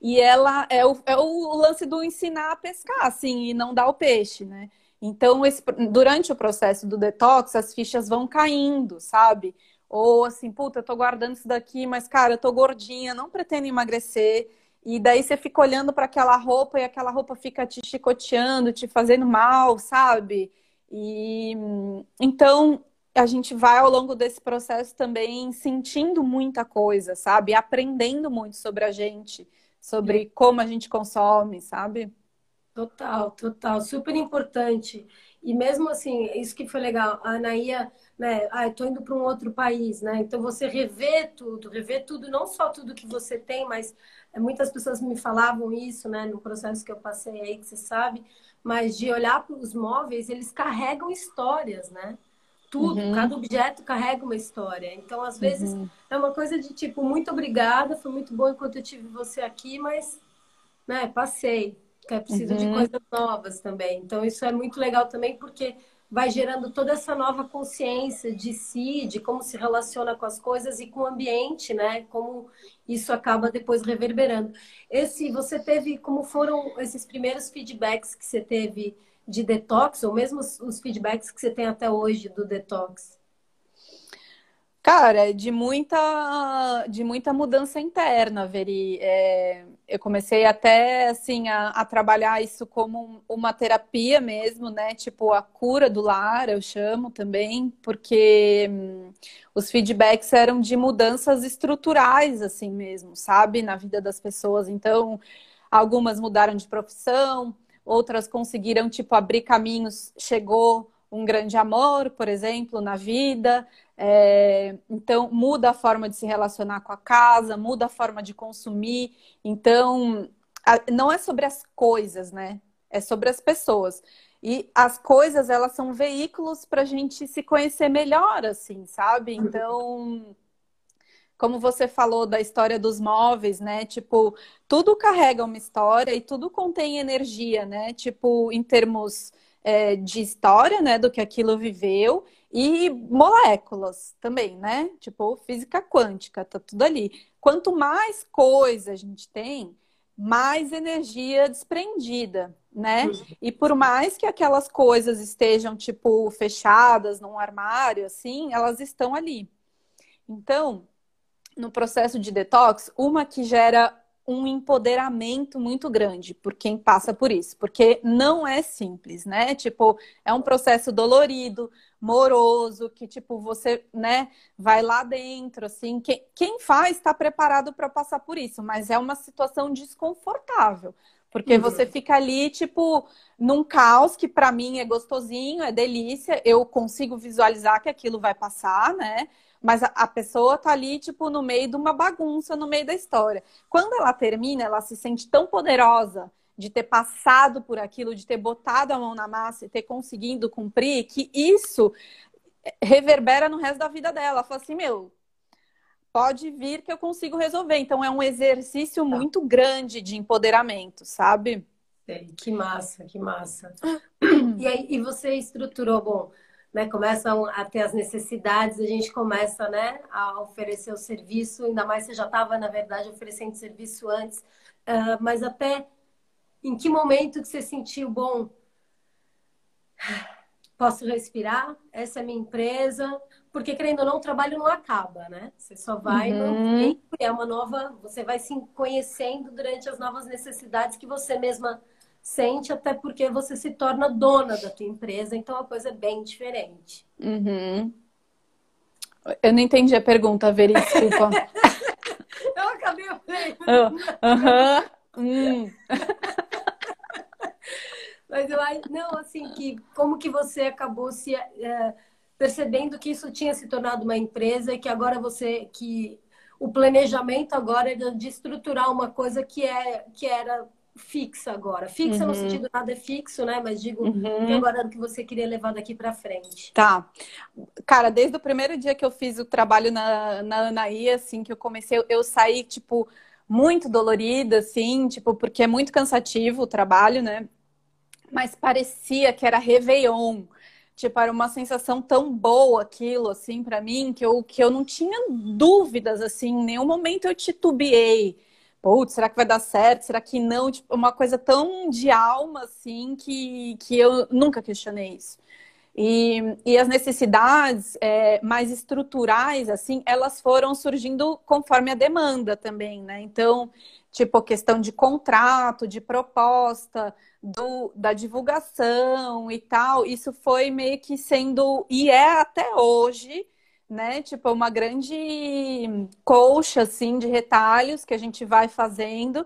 E ela é o, é o lance do ensinar a pescar, assim, e não dar o peixe, né? Então, esse, durante o processo do detox, as fichas vão caindo, sabe? Ou assim, puta, eu tô guardando isso daqui, mas cara, eu tô gordinha, não pretendo emagrecer. E daí você fica olhando para aquela roupa e aquela roupa fica te chicoteando, te fazendo mal, sabe? E então a gente vai ao longo desse processo também sentindo muita coisa, sabe? Aprendendo muito sobre a gente, sobre como a gente consome, sabe? Total, total, super importante. E mesmo assim, isso que foi legal, a Anaía, né, ah, eu tô indo para um outro país, né? Então você rever tudo, rever tudo, não só tudo que você tem, mas é, muitas pessoas me falavam isso, né, no processo que eu passei aí, que você sabe, mas de olhar para os móveis, eles carregam histórias, né? Tudo, uhum. cada objeto carrega uma história. Então, às vezes, uhum. é uma coisa de tipo, muito obrigada, foi muito bom enquanto eu tive você aqui, mas, né, passei que é preciso uhum. de coisas novas também. Então, isso é muito legal também, porque vai gerando toda essa nova consciência de si, de como se relaciona com as coisas e com o ambiente, né? Como isso acaba depois reverberando. Esse, você teve, como foram esses primeiros feedbacks que você teve de detox, ou mesmo os, os feedbacks que você tem até hoje do detox? Cara, de muita, de muita mudança interna, Veri. É, eu comecei até, assim, a, a, trabalhar isso como uma terapia mesmo, né? Tipo, a cura do lar, eu chamo também, porque hum, os feedbacks eram de mudanças estruturais, assim mesmo, sabe? Na vida das pessoas. Então, algumas mudaram de profissão, outras conseguiram, tipo, abrir caminhos, chegou um grande amor, por exemplo, na vida. É, então, muda a forma de se relacionar com a casa, muda a forma de consumir. Então, a, não é sobre as coisas, né? É sobre as pessoas. E as coisas, elas são veículos para a gente se conhecer melhor, assim, sabe? Então, como você falou da história dos móveis, né? Tipo, tudo carrega uma história e tudo contém energia, né? Tipo, em termos é, de história, né? Do que aquilo viveu e moléculas também, né? Tipo, física quântica, tá tudo ali. Quanto mais coisa a gente tem, mais energia desprendida, né? E por mais que aquelas coisas estejam, tipo, fechadas num armário, assim, elas estão ali. Então, no processo de detox, uma que gera um empoderamento muito grande por quem passa por isso, porque não é simples, né? Tipo, é um processo dolorido, moroso, que tipo você, né, vai lá dentro, assim, quem, quem faz está preparado para passar por isso, mas é uma situação desconfortável. Porque uhum. você fica ali, tipo, num caos que para mim é gostosinho, é delícia, eu consigo visualizar que aquilo vai passar, né? Mas a, a, pessoa tá ali, tipo, no meio de uma bagunça, no meio da história. Quando ela termina, ela se sente tão poderosa de ter passado por aquilo, de ter botado a mão na massa e ter conseguido cumprir, que isso reverbera no resto da vida dela. Ela fala assim, meu, pode vir que eu consigo resolver. Então é um exercício tá. muito grande de empoderamento, sabe? Que massa, que massa. E aí, e você estruturou, bom, né, começam a ter as necessidades, a gente começa né, a oferecer o serviço, ainda mais você já estava, na verdade, oferecendo serviço antes, uh, mas até em que momento que você sentiu, bom, posso respirar, essa é minha empresa, porque querendo ou não, o trabalho não acaba, né? Você só vai, uhum. é uma nova, você vai se conhecendo durante as novas necessidades que você mesma sente, até porque você se torna dona da tua empresa, então a coisa é bem diferente. Uhum. Eu não entendi a pergunta, Veri, desculpa. eu acabei falando. Aham. Hum. Mas eu acho, não, assim, que como que você acabou se é, percebendo que isso tinha se tornado uma empresa e que agora você, que o planejamento agora é de estruturar uma coisa que, é, que era fixa agora? Fixa uhum. no sentido nada é fixo, né? Mas digo, uhum. agora o que você queria levar daqui para frente. Tá. Cara, desde o primeiro dia que eu fiz o trabalho na, na Anaí, assim, que eu comecei, eu, eu saí, tipo, muito dolorida, assim, tipo, porque é muito cansativo o trabalho, né? Mas parecia que era Réveillon. Tipo, era uma sensação tão boa aquilo, assim, para mim, que eu, que eu não tinha dúvidas, assim, em nenhum momento eu titubeei putz, será que vai dar certo? Será que não? Tipo, uma coisa tão de alma, assim, que, que eu nunca questionei isso. E, e as necessidades é, mais estruturais, assim, elas foram surgindo conforme a demanda também, né? Então, tipo, questão de contrato, de proposta, do, da divulgação e tal, isso foi meio que sendo, e é até hoje, né? Tipo, uma grande colcha, assim, de retalhos que a gente vai fazendo.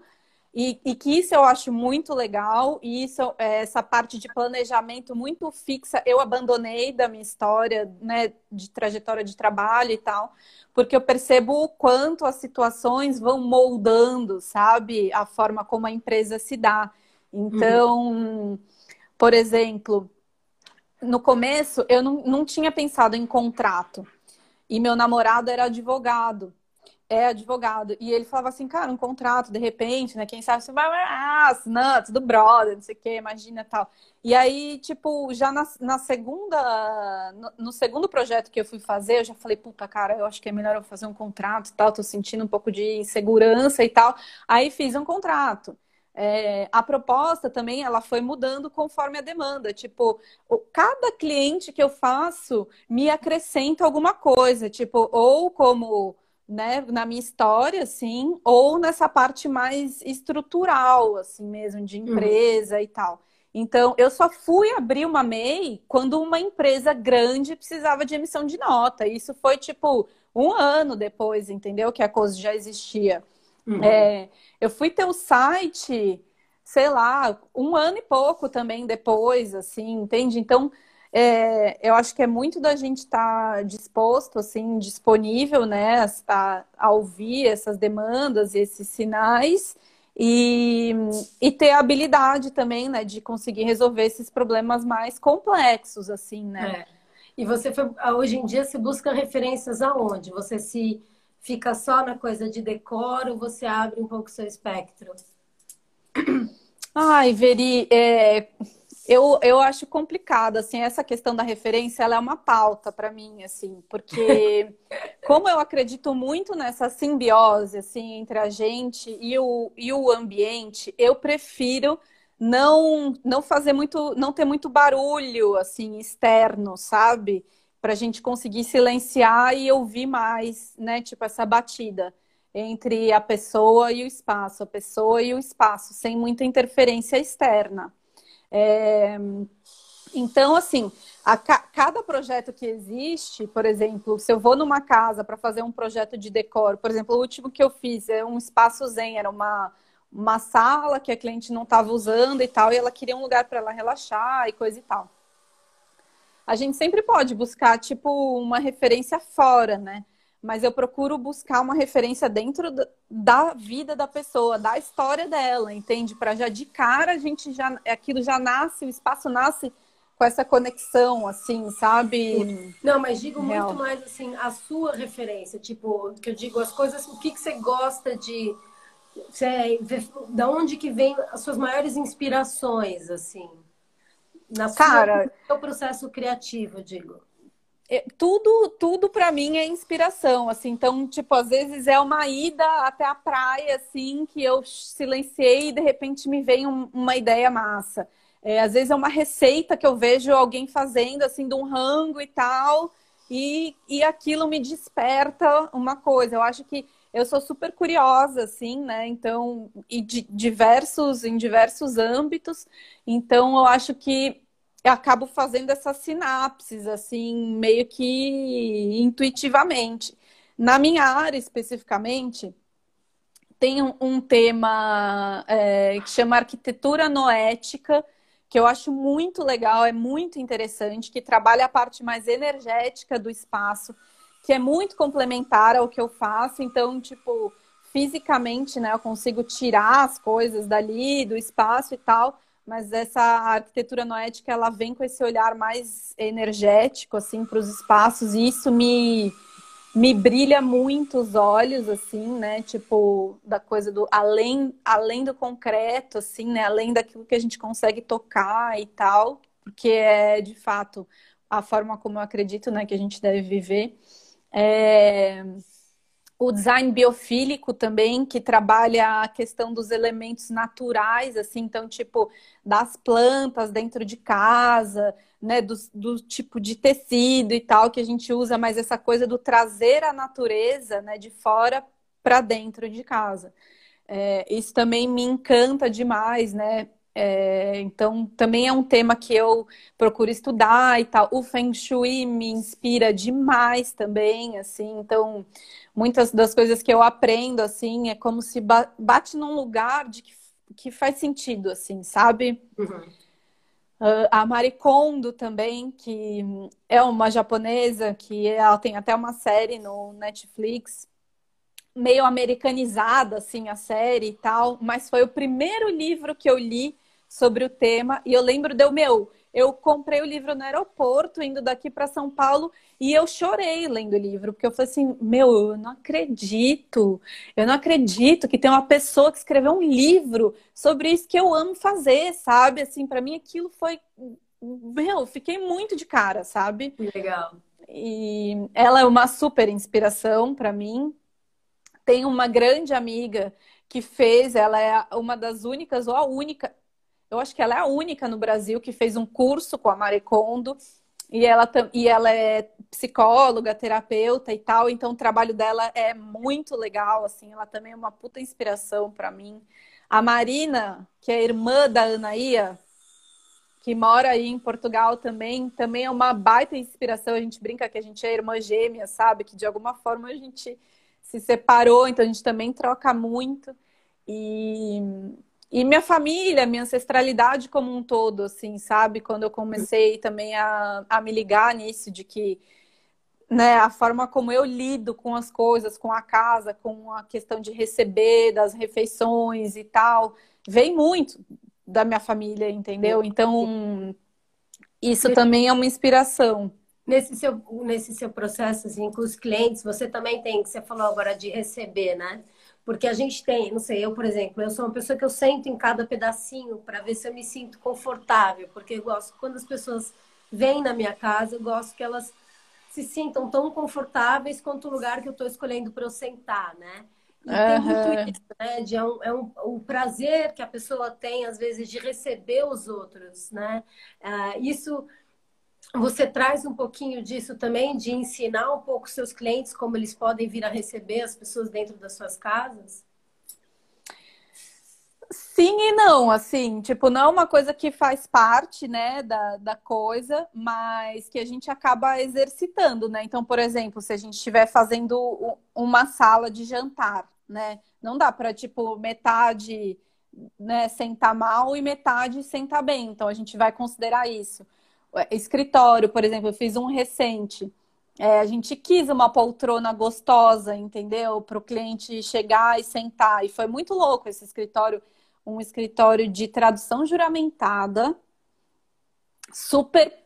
E, e, que isso eu acho muito legal, e isso, é, essa parte de planejamento muito fixa, eu abandonei da minha história, né, de trajetória de trabalho e tal, porque eu percebo o quanto as situações vão moldando, sabe, a forma como a empresa se dá. Então, uhum. por exemplo, no começo eu não, não tinha pensado em contrato. E meu namorado era advogado. É advogado. E ele falava assim, cara, um contrato, de repente, né? Quem sabe você vai, ah, não, tudo brother, não sei o quê, imagina tal. E aí, tipo, já na, na segunda, no, no, segundo projeto que eu fui fazer, eu já falei, puta, cara, eu acho que é melhor eu fazer um contrato e tal, tô sentindo um pouco de insegurança e tal. Aí fiz um contrato. É, a proposta também ela foi mudando conforme a demanda. Tipo, cada cliente que eu faço me acrescenta alguma coisa, tipo, ou como né, na minha história, assim, ou nessa parte mais estrutural, assim mesmo, de uhum. empresa uhum. e tal. Então, eu só fui abrir uma MEI quando uma empresa grande precisava de emissão de nota. Isso foi, tipo, um ano depois, entendeu? Que a coisa já existia. Uhum. É, eu fui ter o site, sei lá, um ano e pouco também depois, assim, entende? Então, é, eu acho que é muito da gente estar tá disposto, assim, disponível, né, a, a ouvir essas demandas, esses sinais e, e ter a habilidade também, né, de conseguir resolver esses problemas mais complexos, assim, né? É. E você foi, hoje em dia, se busca referências aonde? Você se fica só na coisa de decor ou você abre um pouco seu espectro? Ai, Veri, é, eu, eu acho complicado, assim, essa questão da referência, ela é uma pauta para mim, assim, porque como eu acredito muito nessa simbiose, assim, entre a gente e o, e o ambiente, eu prefiro não, não fazer muito, não ter muito barulho, assim, externo, sabe? Para a gente conseguir silenciar e ouvir mais, né? Tipo, essa batida entre a pessoa e o espaço, a pessoa e o espaço, sem muita interferência externa. É... Então, assim, a ca... cada projeto que existe, por exemplo, se eu vou numa casa para fazer um projeto de decoro, por exemplo, o último que eu fiz é um espaço zen, era uma, uma sala que a cliente não estava usando e tal, e ela queria um lugar para ela relaxar e coisa e tal a gente sempre pode buscar, tipo, uma referência fora, né? Mas eu procuro buscar uma referência dentro da vida da pessoa, da história dela, entende? Para já de cara a gente já aquilo já nasce, o espaço nasce com essa conexão, assim, sabe? Não, mas digo Real. muito mais assim, a sua referência, tipo, que eu digo as coisas, o que, que você gosta de. Você, da onde que vem as suas maiores inspirações, assim? Na Cara, seu processo criativo, digo. É, tudo, tudo para mim é inspiração, assim. Então, tipo, às vezes é uma ida até a praia, assim, que eu silenciei e de repente me vem um, uma ideia massa. É, às vezes é uma receita que eu vejo alguém fazendo, assim, de um rango e tal, e, e aquilo me desperta uma coisa. Eu acho que eu sou super curiosa, assim, né? Então, e de diversos, em diversos âmbitos. Então, eu acho que eu acabo fazendo essas sinapses, assim, meio que intuitivamente. Na minha área especificamente, tem um, tema é, que chama arquitetura noética, que eu acho muito legal, é muito interessante, que trabalha a parte mais energética do espaço, que é muito complementar ao que eu faço. Então, tipo, fisicamente, né, eu consigo tirar as coisas dali, do espaço e tal, mas essa arquitetura noética, ela vem com esse olhar mais energético, assim, para os espaços, e isso me, me brilha muito os olhos, assim, né, tipo, da coisa do, além, além do concreto, assim, né, além daquilo que a gente consegue tocar e tal, porque é, de fato, a forma como eu acredito, né, que a gente deve viver. É o design biofílico também, que trabalha a questão dos elementos naturais, assim, então, tipo, das plantas dentro de casa, né, do, do tipo de tecido e tal, que a gente usa, mas essa coisa do trazer a natureza, né, de fora para dentro de casa. É, isso também me encanta demais, né? É, então, também é um tema que eu procuro estudar e tal. O Feng Shui me inspira demais também, assim. Então, muitas das coisas que eu aprendo, assim, é como se bate num lugar de que, que faz sentido, assim, sabe? Uhum. Uh, a Marikondo também, que é uma japonesa, que ela tem até uma série no Netflix, meio americanizada, assim, a série e tal, mas foi o primeiro livro que eu li sobre o tema. E eu lembro deu meu, eu comprei o livro no aeroporto, indo daqui para São Paulo, e eu chorei lendo o livro, porque eu falei assim: meu, eu não acredito, eu não acredito que tem uma pessoa que escreveu um livro sobre isso que eu amo fazer, sabe? Assim, para mim aquilo foi. Meu, fiquei muito de cara, sabe? Legal. E ela é uma super inspiração para mim. Tem uma grande amiga que fez, ela é uma das únicas, ou a única, eu acho que ela é a única no Brasil que fez um curso com a Marekondo e ela, e ela é psicóloga, terapeuta e tal, então o trabalho dela é muito legal, assim, ela também é uma puta inspiração para mim. A Marina, que é irmã da Anaía, que mora aí em Portugal também, também é uma baita inspiração. A gente brinca que a gente é irmã gêmea, sabe? Que de alguma forma a gente se separou, então a gente também troca muito. E e minha família, minha ancestralidade como um todo, assim, sabe? Quando eu comecei também a, a me ligar nisso, de que né, a forma como eu lido com as coisas, com a casa, com a questão de receber, das refeições e tal, vem muito da minha família, entendeu? Então, isso também é uma inspiração. Nesse seu, nesse seu processo, assim, com os clientes, você também tem, que você falou agora de receber, né? Porque a gente tem, não sei, eu, por exemplo, eu sou uma pessoa que eu sento em cada pedacinho para ver se eu me sinto confortável, porque eu gosto, quando as pessoas vêm na minha casa, eu gosto que elas se sintam tão confortáveis quanto o lugar que eu estou escolhendo para eu sentar, né? E uhum. tem muito isso, né? De, é, um, é um, o prazer que a pessoa tem, às vezes, de receber os outros, né? Uh, isso você traz um pouquinho disso também, de ensinar um pouco seus clientes como eles podem vir a receber as pessoas dentro das suas casas? Sim e não, assim, tipo, não é uma coisa que faz parte, né, da, da coisa, mas que a gente acaba exercitando, né? Então, por exemplo, se a gente estiver fazendo uma sala de jantar, né, não dá para, tipo, metade, né, sentar mal e metade sentar bem. Então, a gente vai considerar isso escritório, por exemplo, eu fiz um recente. É, a gente quis uma poltrona gostosa, entendeu? Para o cliente chegar e sentar. E foi muito louco esse escritório, um escritório de tradução juramentada, super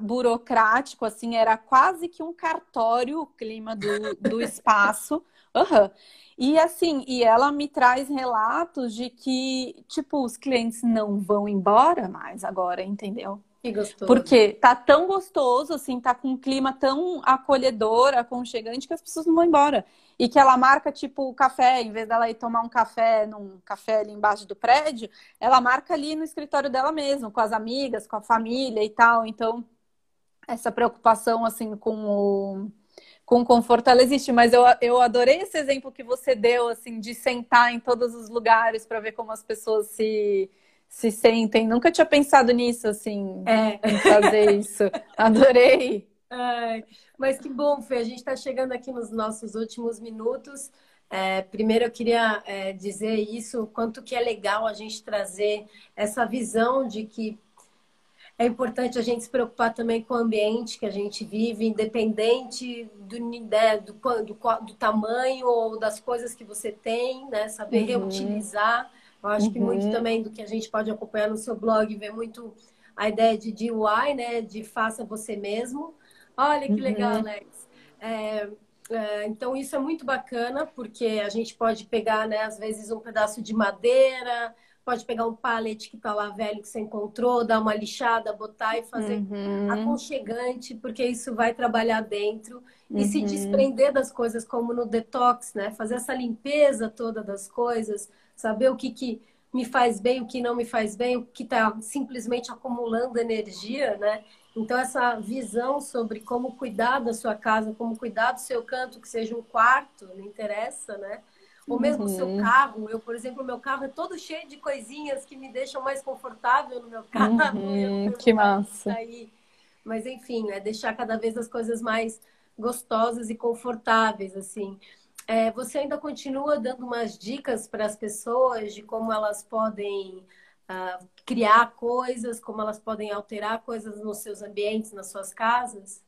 burocrático, assim, era quase que um cartório o clima do, do espaço. Uhum. E assim, e ela me traz relatos de que, tipo, os clientes não vão embora mais agora, entendeu? Que gostoso. Porque tá tão gostoso, assim, tá com um clima tão acolhedor, aconchegante, que as pessoas não vão embora. E que ela marca, tipo, o café, em vez dela ir tomar um café num café ali embaixo do prédio, ela marca ali no escritório dela mesmo, com as amigas, com a família e tal. Então, essa preocupação, assim, com o, com conforto, ela existe. Mas eu, eu adorei esse exemplo que você deu, assim, de sentar em todos os lugares para ver como as pessoas se se sentem. Nunca tinha pensado nisso, assim, é. em fazer isso. Adorei. Ai, mas que bom, Fê. A gente está chegando aqui nos nossos últimos minutos. É, primeiro eu queria é, dizer isso, quanto que é legal a gente trazer essa visão de que é importante a gente se preocupar também com o ambiente que a gente vive, independente do, né, do, do, do tamanho ou das coisas que você tem, né? Saber uhum. reutilizar. Eu acho uhum. que muito uhum. também do que a gente pode acompanhar no seu blog, ver muito a ideia de DIY, né? De faça você mesmo. Olha que legal, uhum. Alex. É, é, então isso é muito bacana, porque a gente pode pegar, né, às vezes, um pedaço de madeira, pode pegar um pallet que está lá velho que você encontrou, dar uma lixada, botar e fazer uhum. aconchegante, porque isso vai trabalhar dentro e se uhum. desprender das coisas como no detox, né? Fazer essa limpeza toda das coisas, saber o que, que me faz bem, o que não me faz bem, o que está simplesmente acumulando energia, né? Então, essa visão sobre como cuidar da sua casa, como cuidar do seu canto, que seja um quarto, não interessa, né? Ou mesmo o uhum. seu carro. Eu, por exemplo, meu carro é todo cheio de coisinhas que me deixam mais confortável no meu carro. Uhum, que massa. Aí. Mas, enfim, é deixar cada vez as coisas mais gostosas e confortáveis, assim. É, você ainda continua dando umas dicas para as pessoas de como elas podem uh, criar coisas, como elas podem alterar coisas nos seus ambientes, nas suas casas?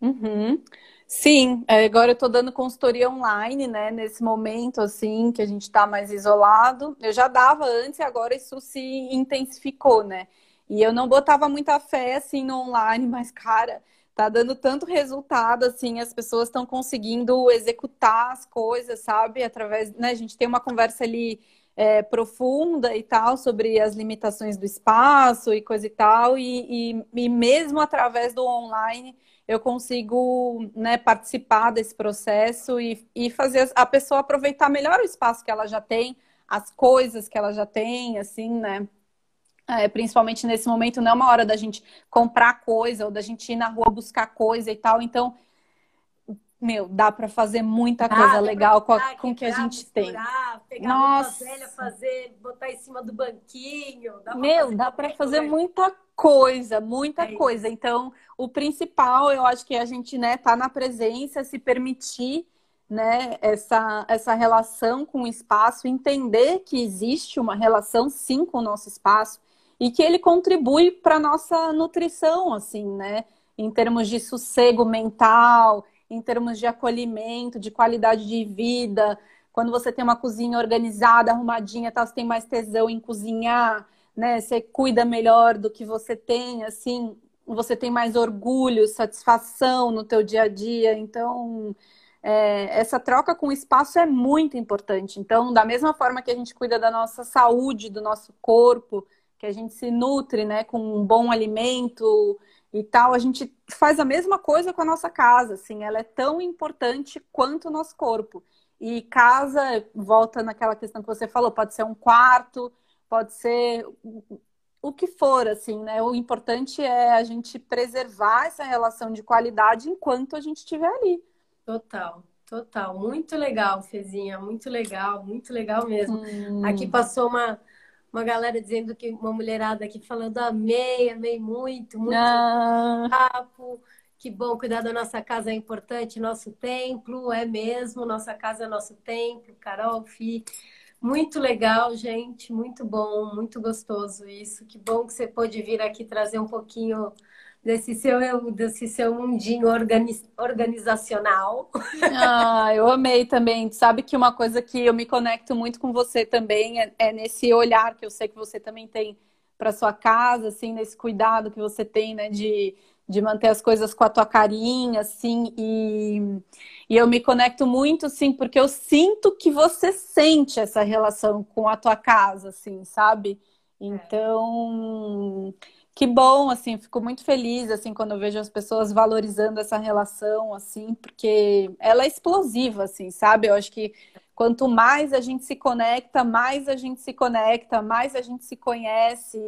Uhum. Sim, é, agora eu estou dando consultoria online, né? Nesse momento, assim, que a gente está mais isolado. Eu já dava antes e agora isso se intensificou, né? E eu não botava muita fé, assim, no online, mas, cara, tá dando tanto resultado, assim, as pessoas estão conseguindo executar as coisas, sabe? Através, né? A gente tem uma conversa ali é, profunda e tal sobre as limitações do espaço e coisa e tal, e, e, e mesmo através do online eu consigo né, participar desse processo e, e fazer a pessoa aproveitar melhor o espaço que ela já tem, as coisas que ela já tem, assim, né? É, principalmente nesse momento, não é uma hora da gente comprar coisa ou da gente ir na rua buscar coisa e tal. Então, meu, dá para fazer muita coisa legal com, a, com o que a gente misturar, tem. Pegar Nossa. velha, fazer, botar em cima do banquinho. Dá meu, dá para fazer muita coisa, muita é coisa. Isso. Então, o principal, eu acho que a gente, né, tá na presença, se permitir, né, essa, essa relação com o espaço, entender que existe uma relação, sim, com o nosso espaço e que ele contribui para nossa nutrição, assim, né, em termos de sossego mental, em termos de acolhimento, de qualidade de vida. Quando você tem uma cozinha organizada, arrumadinha, tal, você tem mais tesão em cozinhar né? Você cuida melhor do que você tem, assim, você tem mais orgulho, satisfação no teu dia a dia. Então, é, essa troca com o espaço é muito importante. Então, da mesma forma que a gente cuida da nossa saúde, do nosso corpo, que a gente se nutre, né, com um bom alimento e tal, a gente faz a mesma coisa com a nossa casa, assim, ela é tão importante quanto o nosso corpo. E casa, volta naquela questão que você falou, pode ser um quarto, pode ser o que for, assim, né? O importante é a gente preservar essa relação de qualidade enquanto a gente estiver ali. Total, total. Muito legal, Fezinha, muito legal, muito legal mesmo. Hum. Aqui passou uma, uma galera dizendo que uma mulherada aqui falando amei, amei muito, muito ah. papo. Que bom, cuidar da nossa casa é importante, nosso templo, é mesmo, nossa casa é nosso templo. Carol, Fi, muito legal, gente. Muito bom, muito gostoso isso. Que bom que você pôde vir aqui trazer um pouquinho desse seu, desse seu mundinho organiz, organizacional. Ah, eu amei também. Sabe que uma coisa que eu me conecto muito com você também é, é nesse olhar que eu sei que você também tem para sua casa, assim, nesse cuidado que você tem, né, de de manter as coisas com a tua carinha, assim, e, e eu me conecto muito, assim, porque eu sinto que você sente essa relação com a tua casa, assim, sabe? Então, que bom, assim, fico muito feliz, assim, quando eu vejo as pessoas valorizando essa relação, assim, porque ela é explosiva, assim, sabe? Eu acho que quanto mais a gente se conecta, mais a gente se conecta, mais a gente se conhece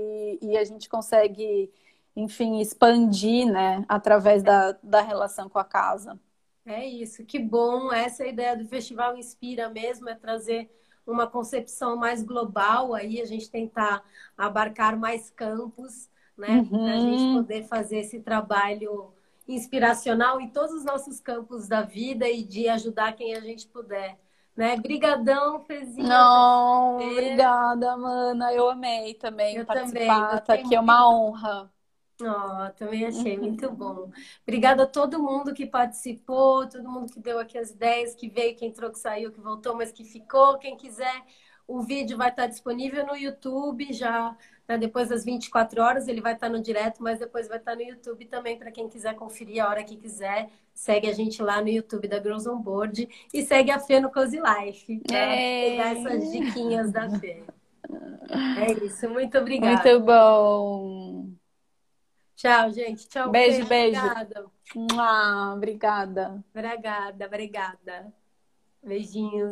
e, a gente consegue enfim, expandir, né, através da, da relação com a casa. É isso, que bom. Essa ideia do Festival Inspira mesmo, é trazer uma concepção mais global aí, a gente tentar abarcar mais campos, né, uhum. para a gente poder fazer esse trabalho inspiracional em todos os nossos campos da vida e de ajudar quem a gente puder. Né? Brigadão, Fezinha. Não, obrigada, Mana. Eu amei também eu participar. Também. Tá aqui é uma honra. Oh, também achei muito bom. Obrigada a todo mundo que participou, todo mundo que deu aqui as ideias, que veio, que entrou, que saiu, que voltou, mas que ficou. Quem quiser, o vídeo vai estar disponível no YouTube já né, depois das 24 horas. Ele vai estar no direto, mas depois vai estar no YouTube também para quem quiser conferir a hora que quiser. Segue a gente lá no YouTube da Girls on Board e segue a Fê no Cozy Life para é. pegar essas diquinhas da Fê. É isso, muito obrigada. Muito bom. Tchau, gente. Tchau. Beijo, beijo. Obrigada. obrigada. Obrigada, obrigada. Beijinhos.